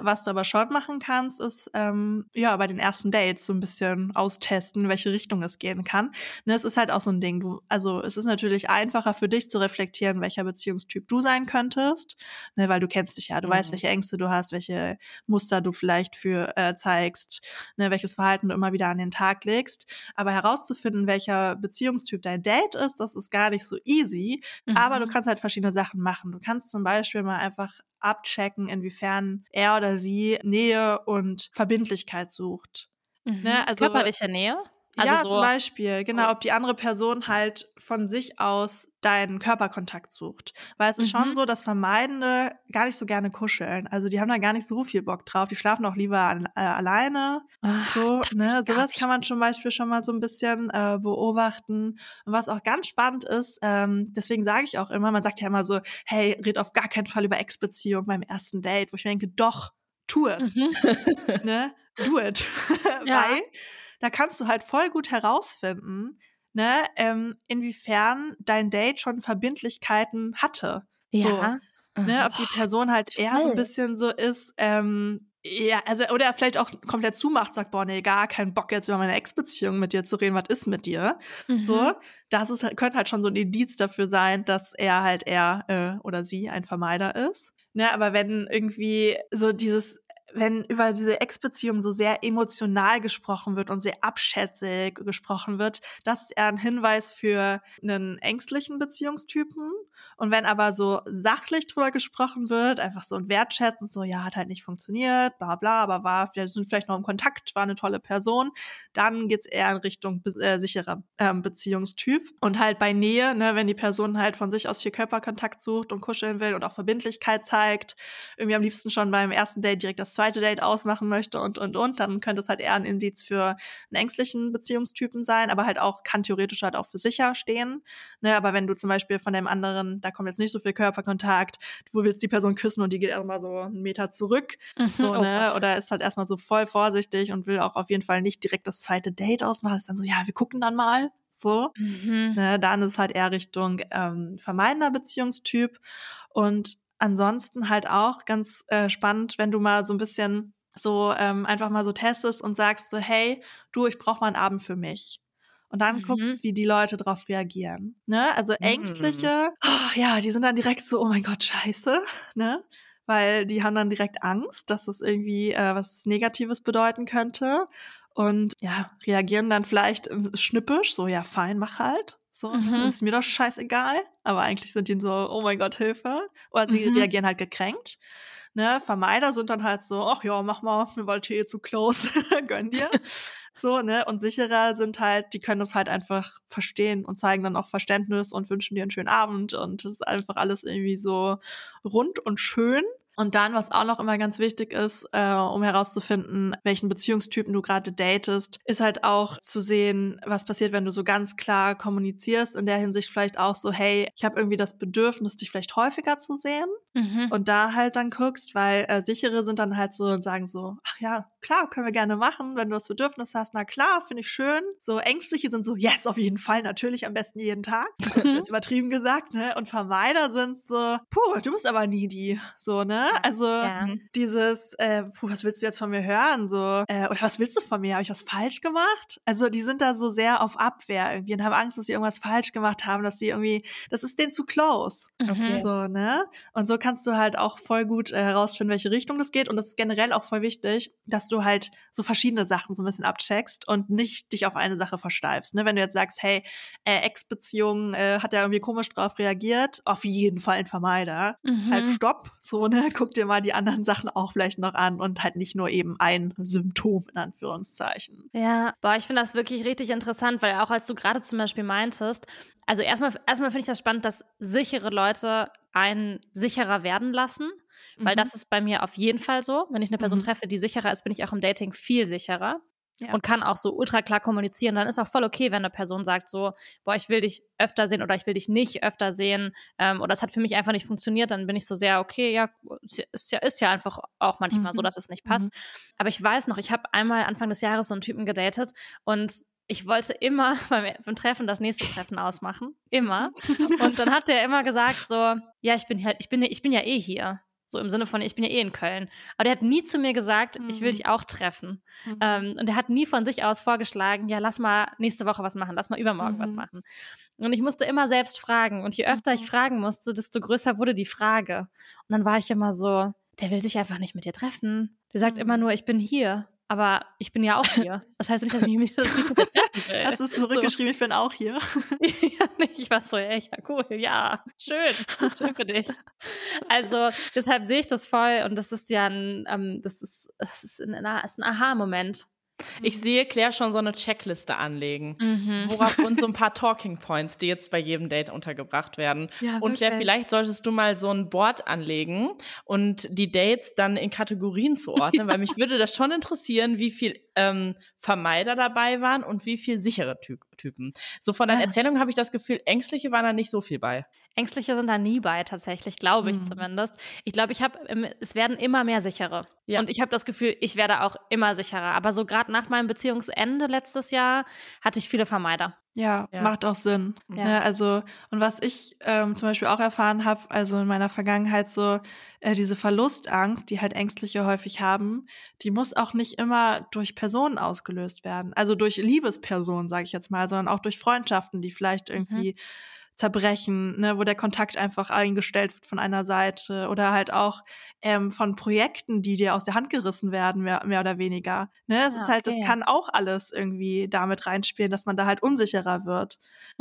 Was du aber schon machen kannst, ist ähm, ja bei den ersten Dates so ein bisschen austesten, welche Richtung es gehen kann. Ne, es ist halt auch so ein Ding. Du, also es ist natürlich einfacher für dich zu reflektieren, welcher Beziehungstyp du sein könntest, ne, weil du kennst dich ja, du mhm. weißt, welche Ängste du hast, welche Muster du vielleicht für äh, zeigst, ne, welches Verhalten du immer wieder an den Tag legst. Aber herauszufinden, welcher Beziehungstyp dein Date ist, das ist gar nicht so easy. Mhm. Aber du mhm. kannst halt verschiedene Sachen machen. Du kannst zum Beispiel mal einfach abchecken, inwiefern er oder sie Nähe und Verbindlichkeit sucht. Mhm. Ne? Also, Körperliche Nähe? Also ja, so zum Beispiel, genau, ob die andere Person halt von sich aus deinen Körperkontakt sucht. Weil es ist mhm. schon so, dass Vermeidende gar nicht so gerne kuscheln. Also die haben da gar nicht so viel Bock drauf. Die schlafen auch lieber an, äh, alleine. Ach, so, ne? Sowas kann man zum Beispiel schon mal so ein bisschen äh, beobachten. Und was auch ganz spannend ist, ähm, deswegen sage ich auch immer, man sagt ja immer so, hey, red auf gar keinen Fall über Ex-Beziehung beim ersten Date, wo ich mir denke, doch, tu es. Mhm. ne? Do it. ja. Weil da kannst du halt voll gut herausfinden, ne, ähm, inwiefern dein Date schon Verbindlichkeiten hatte. Ja. So, ne, ob die Person halt eher so ein bisschen so ist, ähm, ja, also, oder vielleicht auch komplett zumacht, sagt, boah, nee, gar keinen Bock jetzt über meine Ex-Beziehung mit dir zu reden, was ist mit dir? Mhm. So, das ist, könnte halt schon so ein Indiz dafür sein, dass er halt eher äh, oder sie ein Vermeider ist. Ne, aber wenn irgendwie so dieses wenn über diese Ex-Beziehung so sehr emotional gesprochen wird und sehr abschätzig gesprochen wird, das ist eher ein Hinweis für einen ängstlichen Beziehungstypen. Und wenn aber so sachlich drüber gesprochen wird, einfach so ein Wertschätzen, so, ja, hat halt nicht funktioniert, bla bla, aber war, vielleicht sind vielleicht noch im Kontakt, war eine tolle Person, dann geht's eher in Richtung äh, sicherer ähm, Beziehungstyp. Und halt bei Nähe, ne, wenn die Person halt von sich aus viel Körperkontakt sucht und kuscheln will und auch Verbindlichkeit zeigt, irgendwie am liebsten schon beim ersten Date direkt das Date ausmachen möchte und, und, und, dann könnte es halt eher ein Indiz für einen ängstlichen Beziehungstypen sein, aber halt auch, kann theoretisch halt auch für sicher stehen. Ne, aber wenn du zum Beispiel von dem anderen, da kommt jetzt nicht so viel Körperkontakt, du willst die Person küssen und die geht erstmal so einen Meter zurück, mhm, so, oh ne, oh oder ist halt erstmal so voll vorsichtig und will auch auf jeden Fall nicht direkt das zweite Date ausmachen, ist dann so, ja, wir gucken dann mal, so. Mhm. Ne, dann ist halt eher Richtung ähm, vermeidender Beziehungstyp. Und ansonsten halt auch ganz äh, spannend, wenn du mal so ein bisschen so ähm, einfach mal so testest und sagst so, hey, du, ich brauche mal einen Abend für mich. Und dann mhm. guckst, wie die Leute darauf reagieren. Ne? Also ängstliche, mhm. oh, ja, die sind dann direkt so, oh mein Gott, scheiße, ne? Weil die haben dann direkt Angst, dass das irgendwie äh, was Negatives bedeuten könnte. Und ja, reagieren dann vielleicht schnippisch, so, ja, fein, mach halt. So, mhm. ist mir doch scheißegal. Aber eigentlich sind die so, oh mein Gott, Hilfe. Oder sie mhm. reagieren halt gekränkt. Ne, Vermeider sind dann halt so, ach ja, mach mal, mir war eh zu close, gönn dir. so, ne, und sicherer sind halt, die können das halt einfach verstehen und zeigen dann auch Verständnis und wünschen dir einen schönen Abend und das ist einfach alles irgendwie so rund und schön. Und dann, was auch noch immer ganz wichtig ist, äh, um herauszufinden, welchen Beziehungstypen du gerade datest, ist halt auch zu sehen, was passiert, wenn du so ganz klar kommunizierst. In der Hinsicht vielleicht auch so, hey, ich habe irgendwie das Bedürfnis, dich vielleicht häufiger zu sehen. Mhm. Und da halt dann guckst, weil äh, sichere sind dann halt so und sagen so, ach ja, klar, können wir gerne machen, wenn du das Bedürfnis hast, na klar, finde ich schön. So ängstliche sind so, yes, auf jeden Fall, natürlich am besten jeden Tag. Mhm. Jetzt übertrieben gesagt, ne? Und Vermeider sind so, puh, du bist aber nie die, so, ne? Also ja. dieses, äh, puh, was willst du jetzt von mir hören? So, äh, oder was willst du von mir? Habe ich was falsch gemacht? Also die sind da so sehr auf Abwehr irgendwie und haben Angst, dass sie irgendwas falsch gemacht haben, dass sie irgendwie, das ist denen zu close. Okay. So, ne? Und so kannst du halt auch voll gut äh, herausfinden, welche Richtung das geht. Und es ist generell auch voll wichtig, dass du halt so verschiedene Sachen so ein bisschen abcheckst und nicht dich auf eine Sache versteifst. Ne? Wenn du jetzt sagst, hey, äh, Ex-Beziehung äh, hat ja irgendwie komisch drauf reagiert, auf jeden Fall ein Vermeider. Mhm. Halt stopp, so, ne? Guck dir mal die anderen Sachen auch vielleicht noch an und halt nicht nur eben ein Symptom in Anführungszeichen. Ja, boah, ich finde das wirklich richtig interessant, weil auch als du gerade zum Beispiel meintest, also erstmal, erstmal finde ich das spannend, dass sichere Leute einen sicherer werden lassen, weil Mhm. das ist bei mir auf jeden Fall so. Wenn ich eine Person Mhm. treffe, die sicherer ist, bin ich auch im Dating viel sicherer. Ja. Und kann auch so ultra klar kommunizieren. Dann ist auch voll okay, wenn eine Person sagt so, boah, ich will dich öfter sehen oder ich will dich nicht öfter sehen ähm, oder es hat für mich einfach nicht funktioniert. Dann bin ich so sehr, okay, ja, ist ja, ist ja einfach auch manchmal so, Mhm. dass es nicht passt. Mhm. Aber ich weiß noch, ich habe einmal Anfang des Jahres so einen Typen gedatet und ich wollte immer beim, beim Treffen das nächste Treffen ausmachen. Immer. Und dann hat der immer gesagt so, ja, ich bin halt, ich bin, ich bin ja eh hier. So im Sinne von, ich bin ja eh in Köln. Aber der hat nie zu mir gesagt, ich will Mhm. dich auch treffen. Mhm. Ähm, und er hat nie von sich aus vorgeschlagen, ja, lass mal nächste Woche was machen, lass mal übermorgen was Mhm. machen. Und ich musste immer selbst fragen. Und je öfter ich Mhm. fragen musste, desto größer wurde die Frage. Und dann war ich immer so, der will sich einfach nicht mit dir treffen. Der sagt Mhm. immer nur, ich bin hier. Aber ich bin ja auch hier. Das heißt nicht, dass ich mich das nicht mit dir treffen will. Hast du es zurückgeschrieben, ich bin auch hier. ja, nicht. Ich war so, ja, ja, cool, ja, schön, schön für dich. Also deshalb sehe ich das voll und das ist ja ein, ähm, das ist, das ist ein, ein Aha-Moment. Ich sehe Claire schon so eine Checkliste anlegen. Mhm. Worauf und so ein paar Talking Points, die jetzt bei jedem Date untergebracht werden. Ja, und Claire, vielleicht solltest du mal so ein Board anlegen und die Dates dann in Kategorien zuordnen, weil mich würde das schon interessieren, wie viel ähm, Vermeider dabei waren und wie viel sichere Ty Typen. So von deinen Ja. Erzählungen habe ich das Gefühl, ängstliche waren da nicht so viel bei. Ängstliche sind da nie bei, tatsächlich, glaube ich Mhm. zumindest. Ich glaube, ich habe, es werden immer mehr sichere. Ja. Und ich habe das Gefühl, ich werde auch immer sicherer. Aber so gerade nach meinem Beziehungsende letztes Jahr hatte ich viele Vermeider. Ja, Ja. macht auch Sinn. Ja. Ne, also, und was ich ähm, zum Beispiel auch erfahren habe, also in meiner Vergangenheit so, äh, diese Verlustangst, die halt Ängstliche häufig haben, die muss auch nicht immer durch Personen ausgelöst werden. Also durch Liebespersonen, sage ich jetzt mal, sondern auch durch Freundschaften, die vielleicht irgendwie zerbrechen, ne, wo der Kontakt einfach eingestellt wird von einer Seite oder halt auch ähm, von Projekten, die dir aus der Hand gerissen werden, mehr, mehr oder weniger. Ne, es Ja, ist halt, das okay. kann auch alles irgendwie damit reinspielen, dass man da halt unsicherer wird.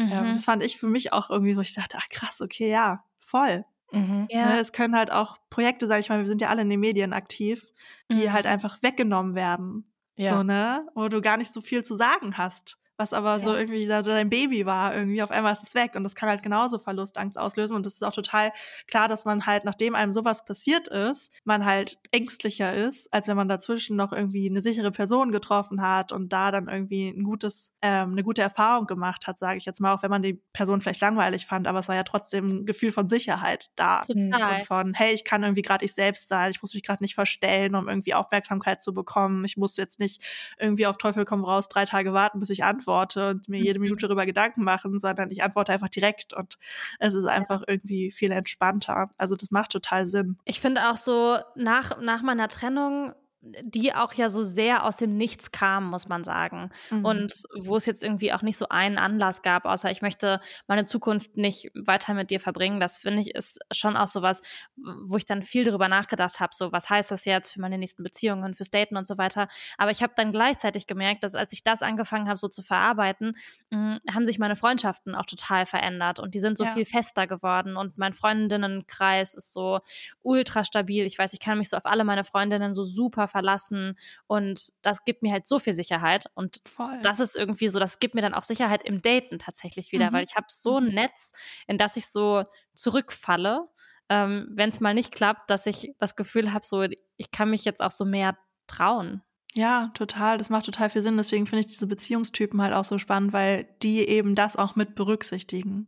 Ähm, Mhm. das fand ich für mich auch irgendwie, wo ich dachte, ach krass, okay, ja, voll. Mhm. ja. Ne, es können halt auch Projekte, sag ich mal, wir sind ja alle in den Medien aktiv, die Mhm. halt einfach weggenommen werden. Ja. So, ne? Wo du gar nicht so viel zu sagen hast. Was aber so Ja. irgendwie da dein Baby war, irgendwie auf einmal ist es weg. Und das kann halt genauso Verlustangst auslösen. Und das ist auch total klar, dass man halt, nachdem einem sowas passiert ist, man halt ängstlicher ist, als wenn man dazwischen noch irgendwie eine sichere Person getroffen hat und da dann irgendwie ein gutes, ähm, eine gute Erfahrung gemacht hat, sage ich jetzt mal, auch wenn man die Person vielleicht langweilig fand, aber es war ja trotzdem ein Gefühl von Sicherheit da. Total. Und von, hey, ich kann irgendwie gerade ich selbst sein, ich muss mich gerade nicht verstellen, um irgendwie Aufmerksamkeit zu bekommen. Ich muss jetzt nicht irgendwie auf Teufel komm raus drei Tage warten, bis ich antworte und mir jede Mhm. Minute darüber Gedanken machen, sondern ich antworte einfach direkt und es ist einfach irgendwie viel entspannter. Also das macht total Sinn. Ich finde auch so, nach, nach meiner Trennung, die auch ja so sehr aus dem Nichts kam, muss man sagen. Mhm. Und wo es jetzt irgendwie auch nicht so einen Anlass gab, außer ich möchte meine Zukunft nicht weiter mit dir verbringen. Das finde ich ist schon auch sowas, wo ich dann viel darüber nachgedacht habe, so was heißt das jetzt für meine nächsten Beziehungen, fürs Daten und so weiter. Aber ich habe dann gleichzeitig gemerkt, dass als ich das angefangen habe, so zu verarbeiten, mh, haben sich meine Freundschaften auch total verändert und die sind so Ja. viel fester geworden und mein Freundinnenkreis ist so ultra stabil. Ich weiß, ich kann mich so auf alle meine Freundinnen so super verlassen und das gibt mir halt so viel Sicherheit und Voll. das ist irgendwie so, das gibt mir dann auch Sicherheit im Daten tatsächlich wieder, Mhm. weil ich habe so ein Netz, in das ich so zurückfalle, ähm, wenn es mal nicht klappt, dass ich das Gefühl habe, so ich kann mich jetzt auch so mehr trauen. Ja, total. Das macht total viel Sinn. Deswegen finde ich diese Beziehungstypen halt auch so spannend, weil die eben das auch mit berücksichtigen.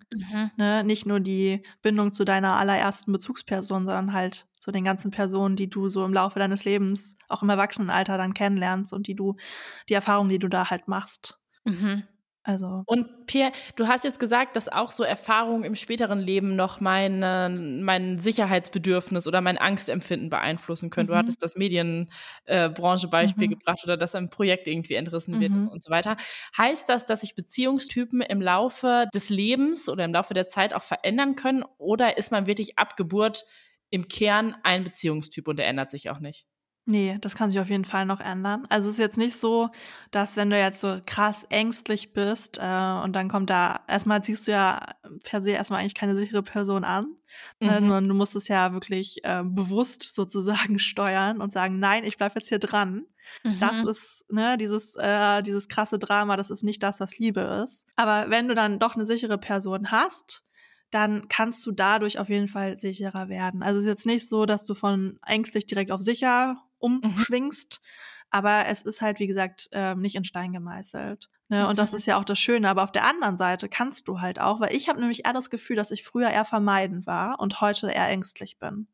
Ne? Nicht nur die Bindung zu deiner allerersten Bezugsperson, sondern halt zu den ganzen Personen, die du so im Laufe deines Lebens, auch im Erwachsenenalter dann kennenlernst und die du, die Erfahrungen, die du da halt machst. Mhm. Also. Und Pierre, du hast jetzt gesagt, dass auch so Erfahrungen im späteren Leben noch meine, mein Sicherheitsbedürfnis oder mein Angstempfinden beeinflussen können. Du Mhm. hattest das Medienbranche-Beispiel Mhm. gebracht oder dass ein Projekt irgendwie entrissen wird Mhm. und so weiter. Heißt das, dass sich Beziehungstypen im Laufe des Lebens oder im Laufe der Zeit auch verändern können? Oder ist man wirklich ab Geburt im Kern ein Beziehungstyp und der ändert sich auch nicht. Nee, das kann sich auf jeden Fall noch ändern. Also es ist jetzt nicht so, dass wenn du jetzt so krass ängstlich bist äh, und dann kommt da, erstmal ziehst du ja per se erstmal eigentlich keine sichere Person an. Ne? Mhm. Du musst es ja wirklich äh, bewusst sozusagen steuern und sagen, nein, ich bleib jetzt hier dran. Das Mhm. ist, ne, dieses, äh, dieses krasse Drama, das ist nicht das, was Liebe ist. Aber wenn du dann doch eine sichere Person hast, dann kannst du dadurch auf jeden Fall sicherer werden. Also es ist jetzt nicht so, dass du von ängstlich direkt auf sicher umschwingst, aber es ist halt, wie gesagt, ähm, nicht in Stein gemeißelt. Ne? Und das ist ja auch das Schöne. Aber auf der anderen Seite kannst du halt auch, weil ich habe nämlich eher das Gefühl, dass ich früher eher vermeidend war und heute eher ängstlich bin.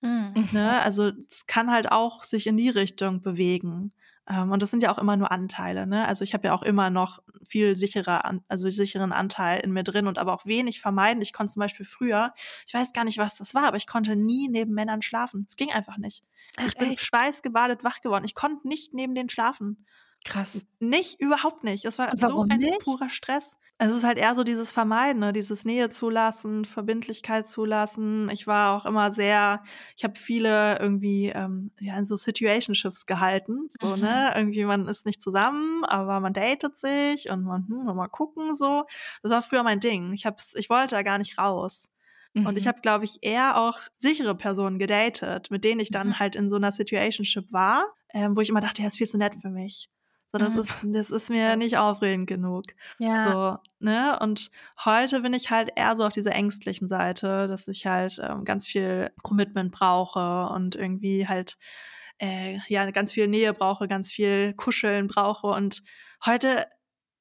Mhm. Ne? Also es kann halt auch sich in die Richtung bewegen. Ähm, und das sind ja auch immer nur Anteile. Ne? Also ich habe ja auch immer noch viel sicherer, also sicheren Anteil in mir drin und aber auch wenig vermeiden. Ich konnte zum Beispiel früher, ich weiß gar nicht, was das war, aber ich konnte nie neben Männern schlafen. Es ging einfach nicht. Ich bin echt? schweißgebadet wach geworden. Ich konnte nicht neben denen schlafen. Krass. Nicht, überhaupt nicht. Es war Und so ein nicht? purer Stress. Also es ist halt eher so dieses Vermeiden, ne? dieses Nähe zulassen, Verbindlichkeit zulassen. Ich war auch immer sehr, ich habe viele irgendwie ähm, ja, in so Situationships gehalten. So, Mhm. ne? Irgendwie man ist nicht zusammen, aber man datet sich und man, hm, mal gucken so. Das war früher mein Ding. Ich hab's, ich wollte da gar nicht raus. Und Mhm. ich habe, glaube ich, eher auch sichere Personen gedatet, mit denen ich dann Mhm. halt in so einer Situationship war, ähm, wo ich immer dachte, er ist viel zu nett für mich. So, das Mhm. ist, das ist mir nicht aufregend genug. Ja. So, ne? Und heute bin ich halt eher so auf dieser ängstlichen Seite, dass ich halt ähm, ganz viel Commitment brauche und irgendwie halt äh, ja ganz viel Nähe brauche, ganz viel Kuscheln brauche. Und heute,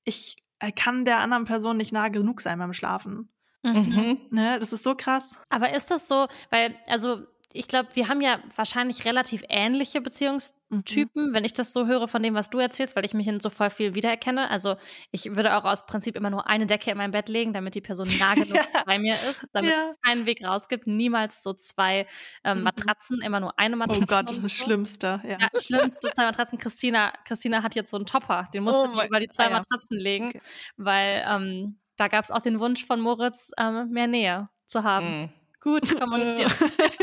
ich äh, kann der anderen Person nicht nah genug sein beim Schlafen. Mhm. Mhm. Ne? Das ist so krass. Aber ist das so, weil, also ich glaube, wir haben ja wahrscheinlich relativ ähnliche Beziehungstypen, wenn ich das so höre von dem, was du erzählst, weil ich mich in so voll viel wiedererkenne. Also ich würde auch aus Prinzip immer nur eine Decke in mein Bett legen, damit die Person nah genug Ja. bei mir ist, damit Ja. es keinen Weg raus gibt. Niemals so zwei ähm, Mhm. Matratzen, immer nur eine Oh Matratze. Gott, und das so. Schlimmste. Ja. Ja, schlimmste zwei Matratzen. Christina, Christina hat jetzt so einen Topper. Den musste Oh die über die zwei ah. Matratzen legen, Okay. weil ähm, da gab es auch den Wunsch von Moritz, ähm, mehr Nähe zu haben. Mhm. Gut kommuniziert.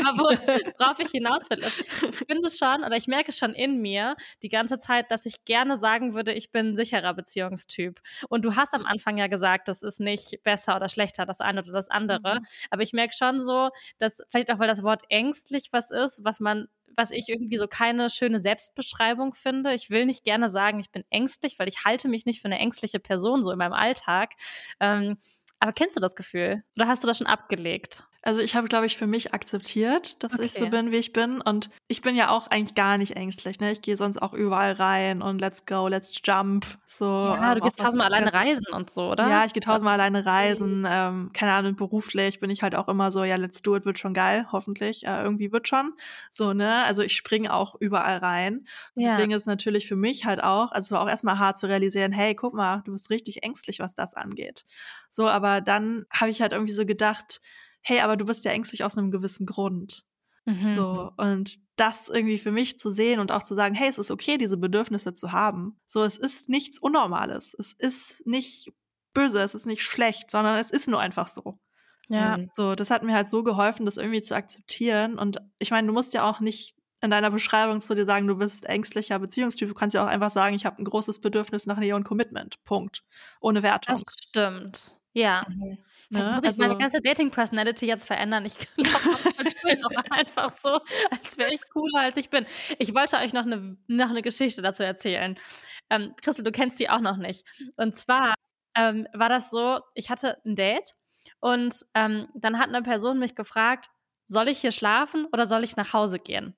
Aber wo- worauf ich hinaus will, ist, ich finde schon oder ich merke schon in mir die ganze Zeit, dass ich gerne sagen würde, ich bin ein sicherer Beziehungstyp. Und du hast am Anfang ja gesagt, das ist nicht besser oder schlechter, das eine oder das andere. Mhm. Aber ich merke schon so, dass vielleicht auch, weil das Wort ängstlich was ist, was man was ich irgendwie so keine schöne Selbstbeschreibung finde. Ich will nicht gerne sagen, ich bin ängstlich, weil ich halte mich nicht für eine ängstliche Person so in meinem Alltag. Ähm, aber kennst du das Gefühl? Oder hast du das schon abgelegt? Also ich habe, glaube ich, für mich akzeptiert, dass ich so Okay. bin, wie ich bin. Und ich bin ja auch eigentlich gar nicht ängstlich. Ne? Ich gehe sonst auch überall rein und let's go, let's jump. So, Ja, ähm, du gehst tausendmal alleine reisen und so, oder? Ja, ich gehe tausendmal alleine reisen. Ähm, keine Ahnung, beruflich bin ich halt auch immer so, ja, let's do it, wird schon geil, hoffentlich. Äh, irgendwie wird schon. So, ne? Also ich springe auch überall rein. Ja. Deswegen ist es natürlich für mich halt auch, also es war auch erstmal hart zu realisieren, hey, guck mal, du bist richtig ängstlich, was das angeht. So, aber dann habe ich halt irgendwie so gedacht, hey, aber du bist ja ängstlich aus einem gewissen Grund. Mhm. So, und das irgendwie für mich zu sehen und auch zu sagen, hey, es ist okay, diese Bedürfnisse zu haben. So, es ist nichts Unnormales. Es ist nicht böse, es ist nicht schlecht, sondern es ist nur einfach so. Ja. So, das hat mir halt so geholfen, das irgendwie zu akzeptieren. Und ich meine, du musst ja auch nicht in deiner Beschreibung zu dir sagen, du bist ängstlicher Beziehungstyp. Du kannst ja auch einfach sagen, ich habe ein großes Bedürfnis nach Nähe und Commitment. Punkt. Ohne Wertung. Das stimmt. Ja. Mhm. Vielleicht Ne? muss ich Also- meine ganze Dating-Personality jetzt verändern. Ich glaube, einfach so, als wäre ich cooler, als ich bin. Ich wollte euch noch eine, noch eine Geschichte dazu erzählen. Ähm, Christel, du kennst die auch noch nicht. Und zwar ähm, war das so, ich hatte ein Date und ähm, dann hat eine Person mich gefragt, soll ich hier schlafen oder soll ich nach Hause gehen?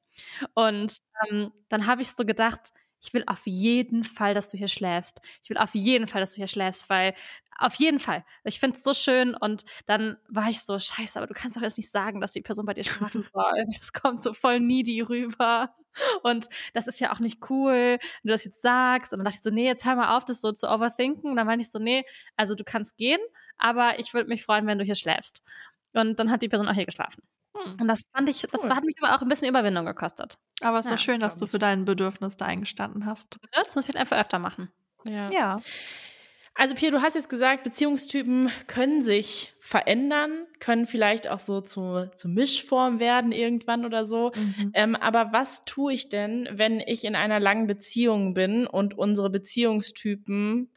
Und ähm, dann habe ich so gedacht, ich will auf jeden Fall, dass du hier schläfst. Ich will auf jeden Fall, dass du hier schläfst, weil auf jeden Fall. Ich finde es so schön und dann war ich so, scheiße, aber du kannst doch jetzt nicht sagen, dass die Person bei dir schlafen soll. Das kommt so voll needy rüber. Und das ist ja auch nicht cool, wenn du das jetzt sagst. Und dann dachte ich so, nee, jetzt hör mal auf, das so zu overthinken. Und dann meinte ich so, nee, also du kannst gehen, aber ich würde mich freuen, wenn du hier schläfst. Und dann hat die Person auch hier geschlafen. Hm. Und das fand ich, das Cool. war, hat mich aber auch ein bisschen Überwindung gekostet. Aber es ist Ja, doch schön, das dass du für dein Bedürfnis da eingestanden hast. Das muss ich halt einfach öfter machen. Ja. Ja. Also Pierre, du hast jetzt gesagt, Beziehungstypen können sich verändern, können vielleicht auch so zu, zu Mischform werden irgendwann oder so. Mhm. Ähm, aber was tue ich denn, wenn ich in einer langen Beziehung bin und unsere Beziehungstypen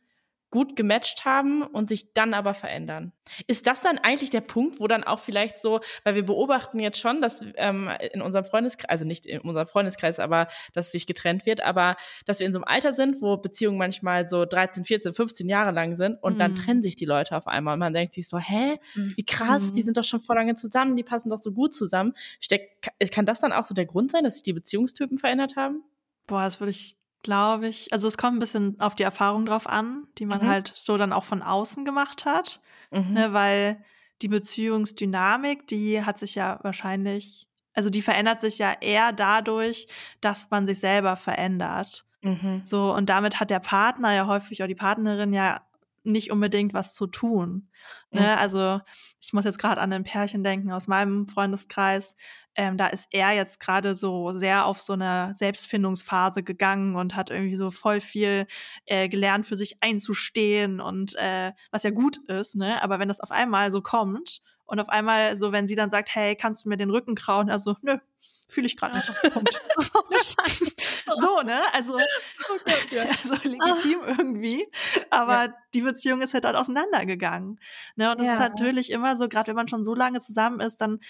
gut gematcht haben und sich dann aber verändern. Ist das dann eigentlich der Punkt, wo dann auch vielleicht so, weil wir beobachten jetzt schon, dass ähm, in unserem Freundeskreis, also nicht in unserem Freundeskreis, aber dass sich getrennt wird, aber dass wir in so einem Alter sind, wo Beziehungen manchmal so 13, 14, 15 Jahre lang sind und mhm. dann trennen sich die Leute auf einmal und man denkt sich so, hä, wie krass, mhm. die sind doch schon vor lange zusammen, die passen doch so gut zusammen. Steck, kann das dann auch so der Grund sein, dass sich die Beziehungstypen verändert haben? Boah, das würde ich glaube ich. Also es kommt ein bisschen auf die Erfahrung drauf an, die man mhm. halt so dann auch von außen gemacht hat. Mhm. Ne, weil die Beziehungsdynamik, die hat sich ja wahrscheinlich, also die verändert sich ja eher dadurch, dass man sich selber verändert. Mhm. So, und damit hat der Partner ja häufig oder die Partnerin ja nicht unbedingt was zu tun. Ne? Mhm. Also ich muss jetzt gerade an ein Pärchen denken aus meinem Freundeskreis. Ähm, da ist er jetzt gerade so sehr auf so eine Selbstfindungsphase gegangen und hat irgendwie so voll viel äh, gelernt, für sich einzustehen und äh, was ja gut ist, ne? Aber wenn das auf einmal so kommt und auf einmal so, wenn sie dann sagt, hey, kannst du mir den Rücken krauen? Also, nö, fühle ich gerade nicht. Punkt. so, ne? Also, oh also legitim irgendwie. Aber ja. die Beziehung ist halt dann auseinandergegangen. Ne? Und das ja. ist natürlich immer so, gerade wenn man schon so lange zusammen ist, dann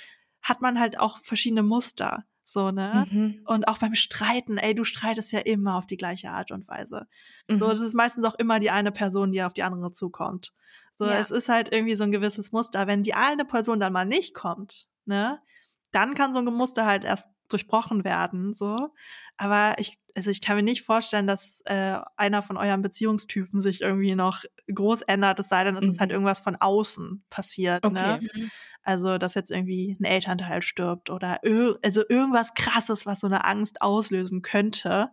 hat man halt auch verschiedene Muster. So, ne? Mhm. Und auch beim Streiten, ey, du streitest ja immer auf die gleiche Art und Weise. Mhm. So, das ist meistens auch immer die eine Person, die auf die andere zukommt. So, ja. es ist halt irgendwie so ein gewisses Muster. Wenn die eine Person dann mal nicht kommt, ne, dann kann so ein Muster halt erst durchbrochen werden, so. Aber ich, also ich kann mir nicht vorstellen, dass äh, einer von euren Beziehungstypen sich irgendwie noch groß ändert, es sei denn, es mhm. ist halt mhm. irgendwas von außen passiert, ne? okay. ne? Also, dass jetzt irgendwie ein Elternteil stirbt oder also irgendwas krasses, was so eine Angst auslösen könnte.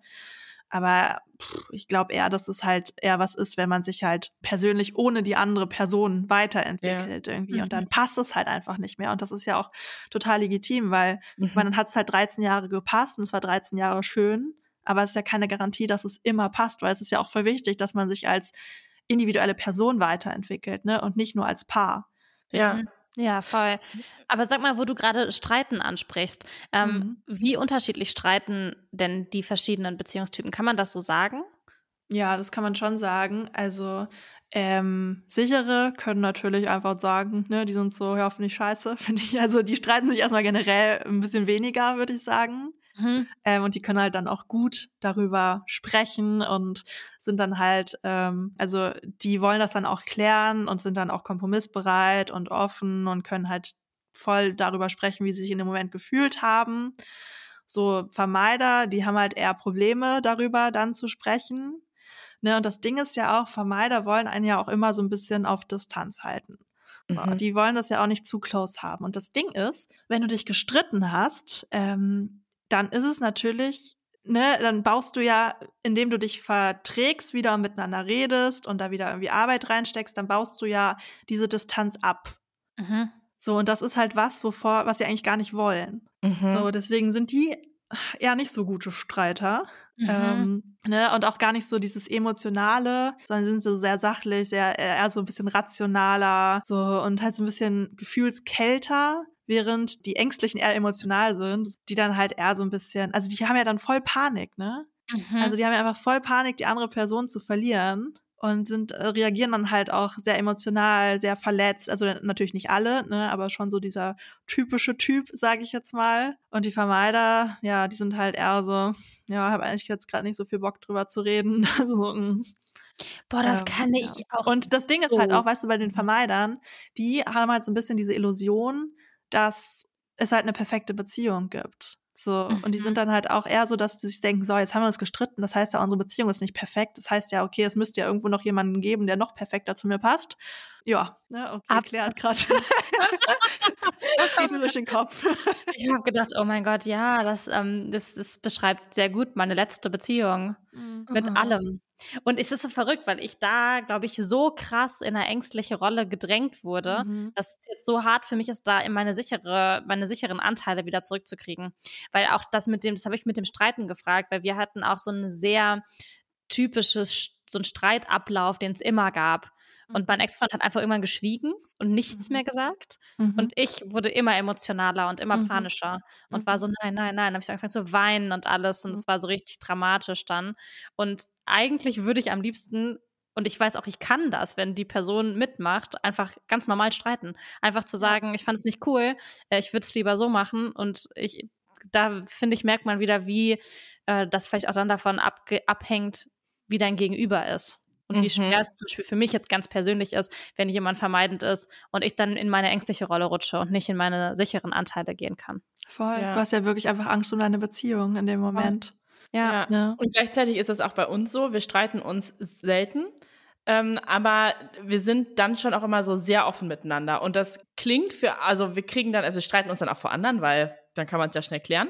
Aber pff, ich glaube eher, dass es halt eher was ist, wenn man sich halt persönlich ohne die andere Person weiterentwickelt ja. irgendwie. Mhm. Und dann passt es halt einfach nicht mehr. Und das ist ja auch total legitim, weil mhm. man hat es halt 13 Jahre gepasst und es war 13 Jahre schön. Aber es ist ja keine Garantie, dass es immer passt, weil es ist ja auch voll wichtig, dass man sich als individuelle Person weiterentwickelt, ne? Und nicht nur als Paar. Ja. Mhm. Ja, voll. Aber sag mal, wo du gerade Streiten ansprichst, ähm, mhm. wie unterschiedlich streiten denn die verschiedenen Beziehungstypen? Kann man das so sagen? Ja, das kann man schon sagen. Also ähm, sichere können natürlich einfach sagen, ne, die sind so, ja, finde ich scheiße, finde ich. Also die streiten sich erstmal generell ein bisschen weniger, würde ich sagen. Mhm. Ähm, und die können halt dann auch gut darüber sprechen und sind dann halt, ähm, also die wollen das dann auch klären und sind dann auch kompromissbereit und offen und können halt voll darüber sprechen, wie sie sich in dem Moment gefühlt haben. So Vermeider, die haben halt eher Probleme darüber dann zu sprechen. Ne, und das Ding ist ja auch, Vermeider wollen einen ja auch immer so ein bisschen auf Distanz halten. So, mhm. Die wollen das ja auch nicht zu close haben. Und das Ding ist, wenn du dich gestritten hast, ähm, dann ist es natürlich, ne, dann baust du ja, indem du dich verträgst, wieder miteinander redest und da wieder irgendwie Arbeit reinsteckst, dann baust du ja diese Distanz ab. Mhm. So, und das ist halt was, wovor, was sie eigentlich gar nicht wollen. Mhm. So, deswegen sind die eher nicht so gute Streiter. Mhm. Ähm, ne, und auch gar nicht so dieses Emotionale, sondern sind so sehr sachlich, sehr eher so ein bisschen rationaler, so und halt so ein bisschen gefühlskälter während die Ängstlichen eher emotional sind, die dann halt eher so ein bisschen, also die haben ja dann voll Panik, ne? Mhm. Also die haben ja einfach voll Panik, die andere Person zu verlieren und sind äh, reagieren dann halt auch sehr emotional, sehr verletzt. Also natürlich nicht alle, ne, aber schon so dieser typische Typ, sage ich jetzt mal. Und die Vermeider, ja, die sind halt eher so, ja, habe eigentlich jetzt gerade nicht so viel Bock drüber zu reden. so, mm. Boah, das ähm, kann ich ja. auch. Und das Ding ist halt auch, weißt du, bei den Vermeidern, die haben halt so ein bisschen diese Illusion, dass es halt eine perfekte Beziehung gibt. So, mhm. und die sind mhm. dann halt auch eher so, dass sie sich denken, so, jetzt haben wir uns gestritten, das heißt ja, unsere Beziehung ist nicht perfekt. Das heißt ja, okay, es müsste ja irgendwo noch jemanden geben, der noch perfekter zu mir passt. Ja, ne, okay, erklärt gerade. geht mir durch den Kopf. Ich habe gedacht, oh mein Gott, ja, das, ähm, das, das beschreibt sehr gut meine letzte Beziehung. Mhm. Mit allem. Und es ist so verrückt, weil ich da, glaube ich, so krass in eine ängstliche Rolle gedrängt wurde, mhm. dass es jetzt so hart für mich ist, da in meine sichere, meine sicheren Anteile wieder zurückzukriegen. Weil auch das mit dem, das habe ich mit dem Streiten gefragt, weil wir hatten auch so ein sehr typisches so ein Streitablauf, den es immer gab. Und Mhm. mein Ex-Freund hat einfach irgendwann geschwiegen und nichts Mhm. mehr gesagt. Mhm. Und ich wurde immer emotionaler und immer Mhm. panischer und Mhm. war so, nein, nein, nein. Dann habe ich angefangen zu weinen und alles. Und Mhm. es war so richtig dramatisch dann. Und eigentlich würde ich am liebsten, und ich weiß auch, ich kann das, wenn die Person mitmacht, einfach ganz normal streiten. Einfach zu sagen, ich fand es nicht cool, äh, ich würde es lieber so machen. Und ich, da finde ich, merkt man wieder, wie äh, das vielleicht auch dann davon abhängt, wie dein Gegenüber ist. Und wie Mhm. schwer es zum Beispiel für mich jetzt ganz persönlich ist, wenn jemand vermeidend ist und ich dann in meine ängstliche Rolle rutsche und nicht in meine sicheren Anteile gehen kann. Voll. Ja. Du hast ja wirklich einfach Angst um deine Beziehung in dem Moment. Ja. Ja. Und gleichzeitig ist es auch bei uns so, wir streiten uns selten. Ähm, aber wir sind dann schon auch immer so sehr offen miteinander. Und das klingt für, also wir kriegen dann, also wir streiten uns dann auch vor anderen, weil dann kann man es ja schnell klären.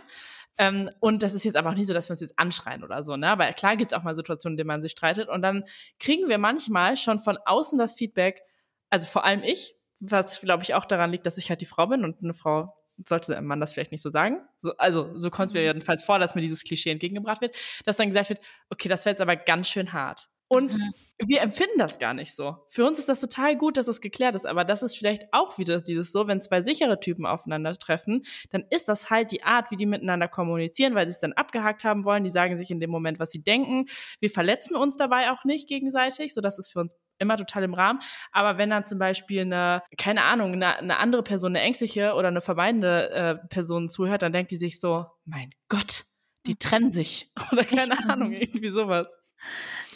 Ähm, und das ist jetzt aber auch nicht so, dass wir uns jetzt anschreien oder so, ne? Aber klar gibt es auch mal Situationen, in denen man sich streitet. Und dann kriegen wir manchmal schon von außen das Feedback, also vor allem ich, was glaube ich auch daran liegt, dass ich halt die Frau bin und eine Frau sollte einem Mann das vielleicht nicht so sagen. So, also so kommt es mir jedenfalls vor, dass mir dieses Klischee entgegengebracht wird, dass dann gesagt wird, okay, das wäre jetzt aber ganz schön hart. Und Mhm. wir empfinden das gar nicht so. Für uns ist das total gut, dass es geklärt ist, aber das ist vielleicht auch wieder dieses so, wenn zwei sichere Typen aufeinandertreffen, dann ist das halt die Art, wie die miteinander kommunizieren, weil sie es dann abgehakt haben wollen. Die sagen sich in dem Moment, was sie denken. Wir verletzen uns dabei auch nicht gegenseitig, so das ist für uns immer total im Rahmen. Aber wenn dann zum Beispiel eine, keine Ahnung, eine, eine andere Person, eine ängstliche oder eine vermeidende äh, Person zuhört, dann denkt die sich so, mein Gott, die trennen sich. Oder keine Ahnung, irgendwie sowas.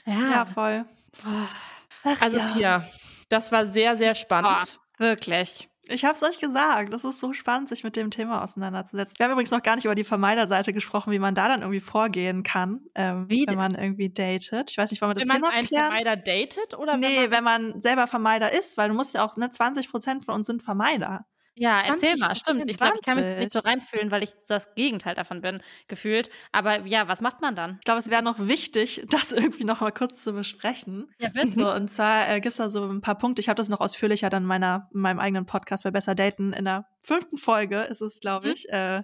Ja, voll. Ach, Also ja. Pia, das war sehr, sehr spannend. Oh, wirklich. Ich hab's euch gesagt, das ist so spannend, sich mit dem Thema auseinanderzusetzen. Wir haben übrigens noch gar nicht über die Vermeiderseite gesprochen, wie man da dann irgendwie vorgehen kann, ähm, Wie wenn man irgendwie datet. Ich weiß nicht, wollen wir das Wenn hier man noch einen klären? Vermeider datet oder nee, wenn wenn man selber Vermeider ist, weil du musst ja auch, ne, 20 Prozent von uns sind Vermeider. Ja, erzähl 20, mal, stimmt. Ich glaube, ich kann mich nicht so 20. reinfühlen, weil ich das Gegenteil davon bin, gefühlt. Aber ja, was macht man dann? Ich glaube, es wäre noch wichtig, das irgendwie noch mal kurz zu besprechen. Ja, bitte. So, und zwar äh, gibt's da so ein paar Punkte. Ich habe das noch ausführlicher dann in meiner, in meinem eigenen Podcast bei Besser Daten in der fünften Folge ist es, glaube Mhm. ich, äh,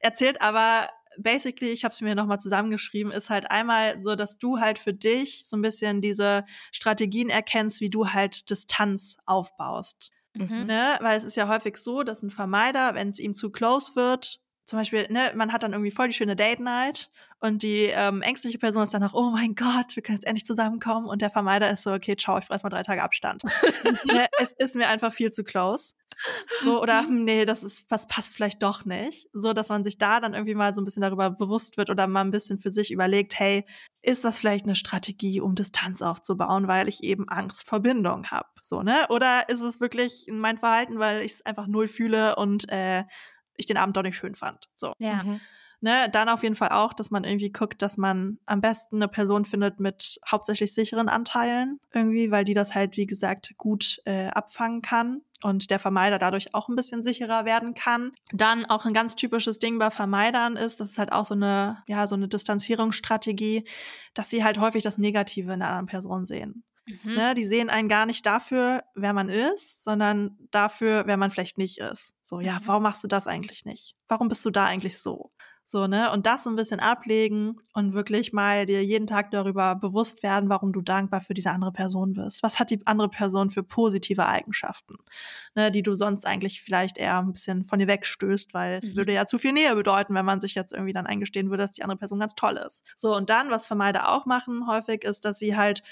erzählt. Aber basically, ich habe es mir noch mal zusammengeschrieben, ist halt einmal so, dass du halt für dich so ein bisschen diese Strategien erkennst, wie du halt Distanz aufbaust. Mhm. Ne? Weil es ist ja häufig so, dass ein Vermeider, wenn es ihm zu close wird, zum Beispiel, ne, man hat dann irgendwie voll die schöne Date Night und die ähm, ängstliche Person ist danach, oh mein Gott, wir können jetzt endlich zusammenkommen und der Vermeider ist so, okay, ciao, ich brauche erstmal drei Tage Abstand. ne, es ist mir einfach viel zu close. So, oder hm, nee, das ist, was passt vielleicht doch nicht. So, dass man sich da dann irgendwie mal so ein bisschen darüber bewusst wird oder mal ein bisschen für sich überlegt, hey, ist das vielleicht eine Strategie, um Distanz aufzubauen, weil ich eben Angst vor Bindung habe? So, ne? Oder ist es wirklich mein Verhalten, weil ich es einfach null fühle und äh, ich den Abend doch nicht schön fand? So. Ja. Mhm. Ne, dann auf jeden Fall auch, dass man irgendwie guckt, dass man am besten eine Person findet mit hauptsächlich sicheren Anteilen irgendwie, weil die das halt, wie gesagt, gut äh, abfangen kann und der Vermeider dadurch auch ein bisschen sicherer werden kann. Dann auch ein ganz typisches Ding bei Vermeidern ist, das ist halt auch so eine, ja, so eine Distanzierungsstrategie, dass sie halt häufig das Negative in der anderen Person sehen. Mhm. Ne, die sehen einen gar nicht dafür, wer man ist, sondern dafür, wer man vielleicht nicht ist. So, ja, Mhm. warum machst du das eigentlich nicht? Warum bist du da eigentlich so? So, ne? Und das so ein bisschen ablegen und wirklich mal dir jeden Tag darüber bewusst werden, warum du dankbar für diese andere Person bist. Was hat die andere Person für positive Eigenschaften, ne, die du sonst eigentlich vielleicht eher ein bisschen von dir wegstößt, weil es Mhm. würde ja zu viel Nähe bedeuten, wenn man sich jetzt irgendwie dann eingestehen würde, dass die andere Person ganz toll ist. So, und dann, was Vermeider auch machen häufig, ist, dass sie halt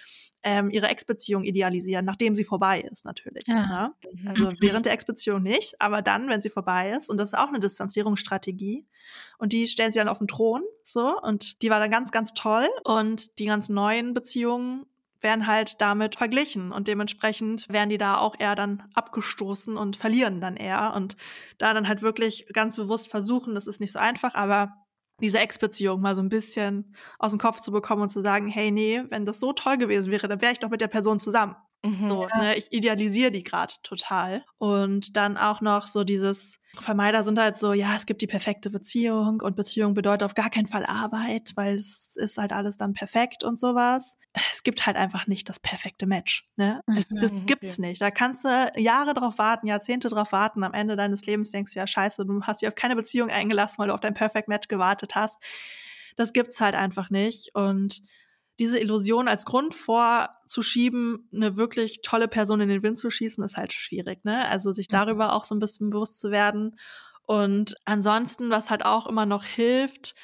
ähm, ihre Ex-Beziehung idealisieren, nachdem sie vorbei ist, natürlich. Ja. Ne? Mhm. Also während der Ex-Beziehung nicht, aber dann, wenn sie vorbei ist, und das ist auch eine Distanzierungsstrategie, und die stellen sie dann auf den Thron, so, und die war dann ganz, ganz toll, und die ganz neuen Beziehungen werden halt damit verglichen. Und dementsprechend werden die da auch eher dann abgestoßen und verlieren dann eher. Und da dann halt wirklich ganz bewusst versuchen, das ist nicht so einfach, aber diese Ex-Beziehung mal so ein bisschen aus dem Kopf zu bekommen und zu sagen, hey, nee, wenn das so toll gewesen wäre, dann wäre ich doch mit der Person zusammen. Mhm. So, Ja. ne, ich idealisiere die gerade total. Und dann auch noch so dieses Vermeider sind halt so, ja, es gibt die perfekte Beziehung und Beziehung bedeutet auf gar keinen Fall Arbeit, weil es ist halt alles dann perfekt und sowas. Es gibt halt einfach nicht das perfekte Match. Ne? Es- Mhm, Das gibt's nicht. Da kannst du Jahre drauf warten, Jahrzehnte drauf warten. Am Ende deines Lebens denkst du, ja, scheiße, du hast dich auf keine Beziehung eingelassen, weil du auf dein Perfect Match gewartet hast. Das gibt's halt einfach nicht. Und diese Illusion als Grund vorzuschieben, eine wirklich tolle Person in den Wind zu schießen, ist halt schwierig, ne? Also sich Mhm. darüber auch so ein bisschen bewusst zu werden. Und ansonsten, was halt auch immer noch hilft,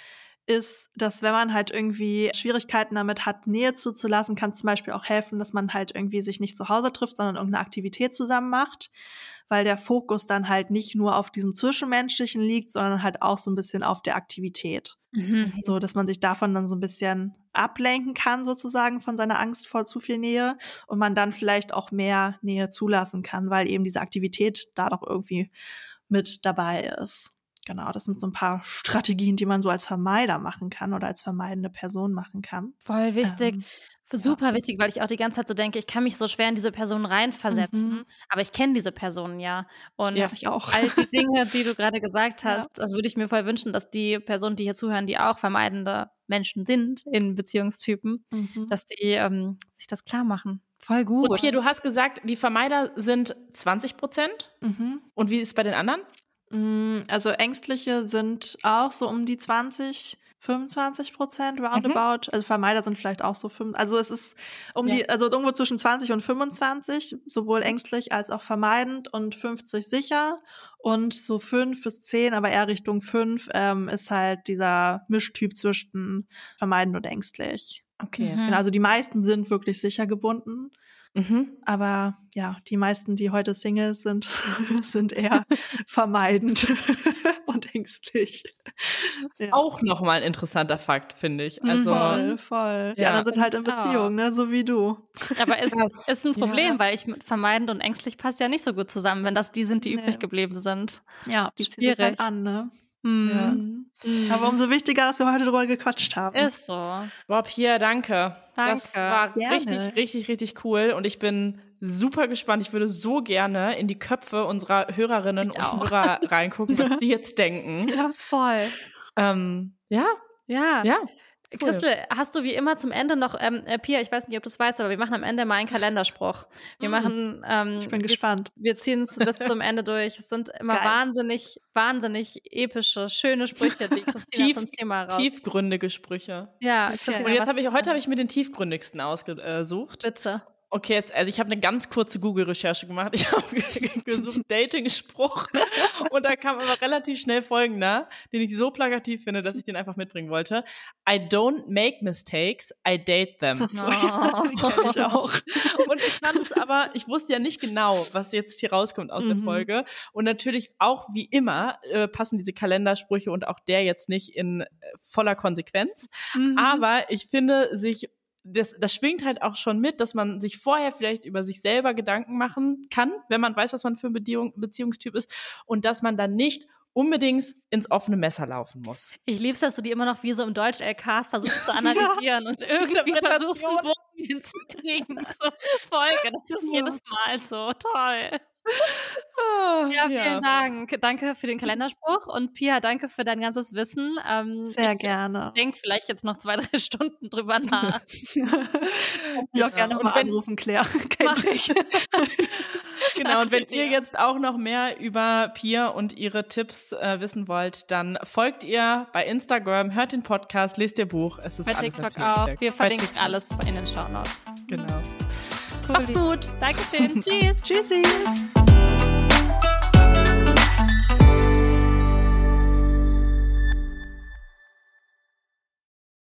ist, dass wenn man halt irgendwie Schwierigkeiten damit hat, Nähe zuzulassen, kann es zum Beispiel auch helfen, dass man halt irgendwie sich nicht zu Hause trifft, sondern irgendeine Aktivität zusammen macht, weil der Fokus dann halt nicht nur auf diesem Zwischenmenschlichen liegt, sondern halt auch so ein bisschen auf der Aktivität. Mhm. So, dass man sich davon dann so ein bisschen ablenken kann, sozusagen von seiner Angst vor zu viel Nähe und man dann vielleicht auch mehr Nähe zulassen kann, weil eben diese Aktivität da doch irgendwie mit dabei ist. Genau, das sind so ein paar Strategien, die man so als Vermeider machen kann oder als vermeidende Person machen kann. Voll wichtig. Ähm, Super wichtig, weil ich auch die ganze Zeit so denke, ich kann mich so schwer in diese Person reinversetzen, Mhm. aber ich kenne diese Personen ja. Und Ja. Ich auch. all die Dinge, die du gerade gesagt Ja. hast, das würde ich mir voll wünschen, dass die Personen, die hier zuhören, die auch vermeidende Menschen sind in Beziehungstypen, Mhm. dass die ähm, sich das klar machen. Voll gut. Und Pia, du hast gesagt, die Vermeider sind 20 Prozent. Mhm. Und wie ist es bei den anderen? Mm, Also Ängstliche sind auch so um die 20, 25 Prozent roundabout. Also Vermeider sind vielleicht auch so fünf. Also es ist um Ja. die, also irgendwo zwischen 20 und 25, sowohl ängstlich als auch vermeidend und 50 sicher. Und so fünf bis zehn, aber eher Richtung fünf, ähm, ist halt dieser Mischtyp zwischen vermeidend und ängstlich. Okay. Mhm. Genau, also die meisten sind wirklich sicher gebunden. Mhm. Aber ja, die meisten, die heute Singles sind, sind eher vermeidend und ängstlich. Ja. Auch nochmal ein interessanter Fakt, finde ich. Also, voll, voll. Die Ja. anderen sind halt in Ja. Beziehung, ne? So wie du. Aber ist, Das- ist ein Problem, ja. weil ich mit vermeidend und ängstlich passt ja nicht so gut zusammen, wenn das die sind, die Nee. übrig geblieben sind. Ja, die ziehen sich halt Schwierig. an, ne? Hm. Ja. Mhm. Aber umso wichtiger, dass wir heute darüber gequatscht haben. Ist so. Boah, Pia, danke. Das Danke. war Gerne. richtig, richtig, richtig cool. Und ich bin super gespannt. Ich würde so gerne in die Köpfe unserer Hörerinnen Ich und auch. Hörer reingucken, was die jetzt denken. ja. Voll. Ähm, ja, Ja. ja. Cool. Christel, hast du wie immer zum Ende noch, ähm, äh, Pia, ich weiß nicht, ob du es weißt, aber wir machen am Ende mal einen Kalenderspruch. Wir Mm. machen, ähm, Ich bin wir, gespannt. wir ziehen es bis zum Ende durch. Es sind immer Geil. wahnsinnig, wahnsinnig epische, schöne Sprüche, die Christina Tief- zum Thema raus. Tiefgründige Sprüche. Ja, Okay. Und jetzt habe ich, heute habe ich mir den tiefgründigsten ausgesucht. bitte. Okay, jetzt, also ich habe eine ganz kurze Google-Recherche gemacht. Ich habe gesucht Dating-Spruch und da kam aber relativ schnell folgender, den ich so plakativ finde, dass ich den einfach mitbringen wollte. I don't make mistakes, I date them. So, ja, kenn ich auch. Und ich fand es aber, ich wusste ja nicht genau, was jetzt hier rauskommt aus der Mhm. Folge. Und natürlich auch wie immer äh, passen diese Kalendersprüche und auch der jetzt nicht in äh, voller Konsequenz. Mhm. Aber ich finde, sich das, das schwingt halt auch schon mit, dass man sich vorher vielleicht über sich selber Gedanken machen kann, wenn man weiß, was man für ein Beziehung, Beziehungstyp ist und dass man dann nicht unbedingt ins offene Messer laufen muss. Ich lieb's, dass du die immer noch wie so im Deutsch-LK versuchst zu analysieren und irgendwie versuchst, einen Bogen hinzukriegen zur Folge. Das ist jedes Mal so toll. Ja, vielen Dank. Danke für den Kalenderspruch und Pia, danke für dein ganzes Wissen. Ähm, Sehr ich gerne. denk vielleicht jetzt noch zwei, drei Stunden drüber nach. Ich auch gerne nochmal anrufen, Claire. Kein Trick. Genau, und wenn ihr jetzt auch noch mehr über Pia und ihre Tipps äh, wissen wollt, dann folgt ihr bei Instagram, hört den Podcast, lest ihr Buch. Es ist Bei alles TikTok auch. Wir verlinken alles in den Shownotes. Genau. Macht's gut. Dankeschön. Tschüss. Tschüssi.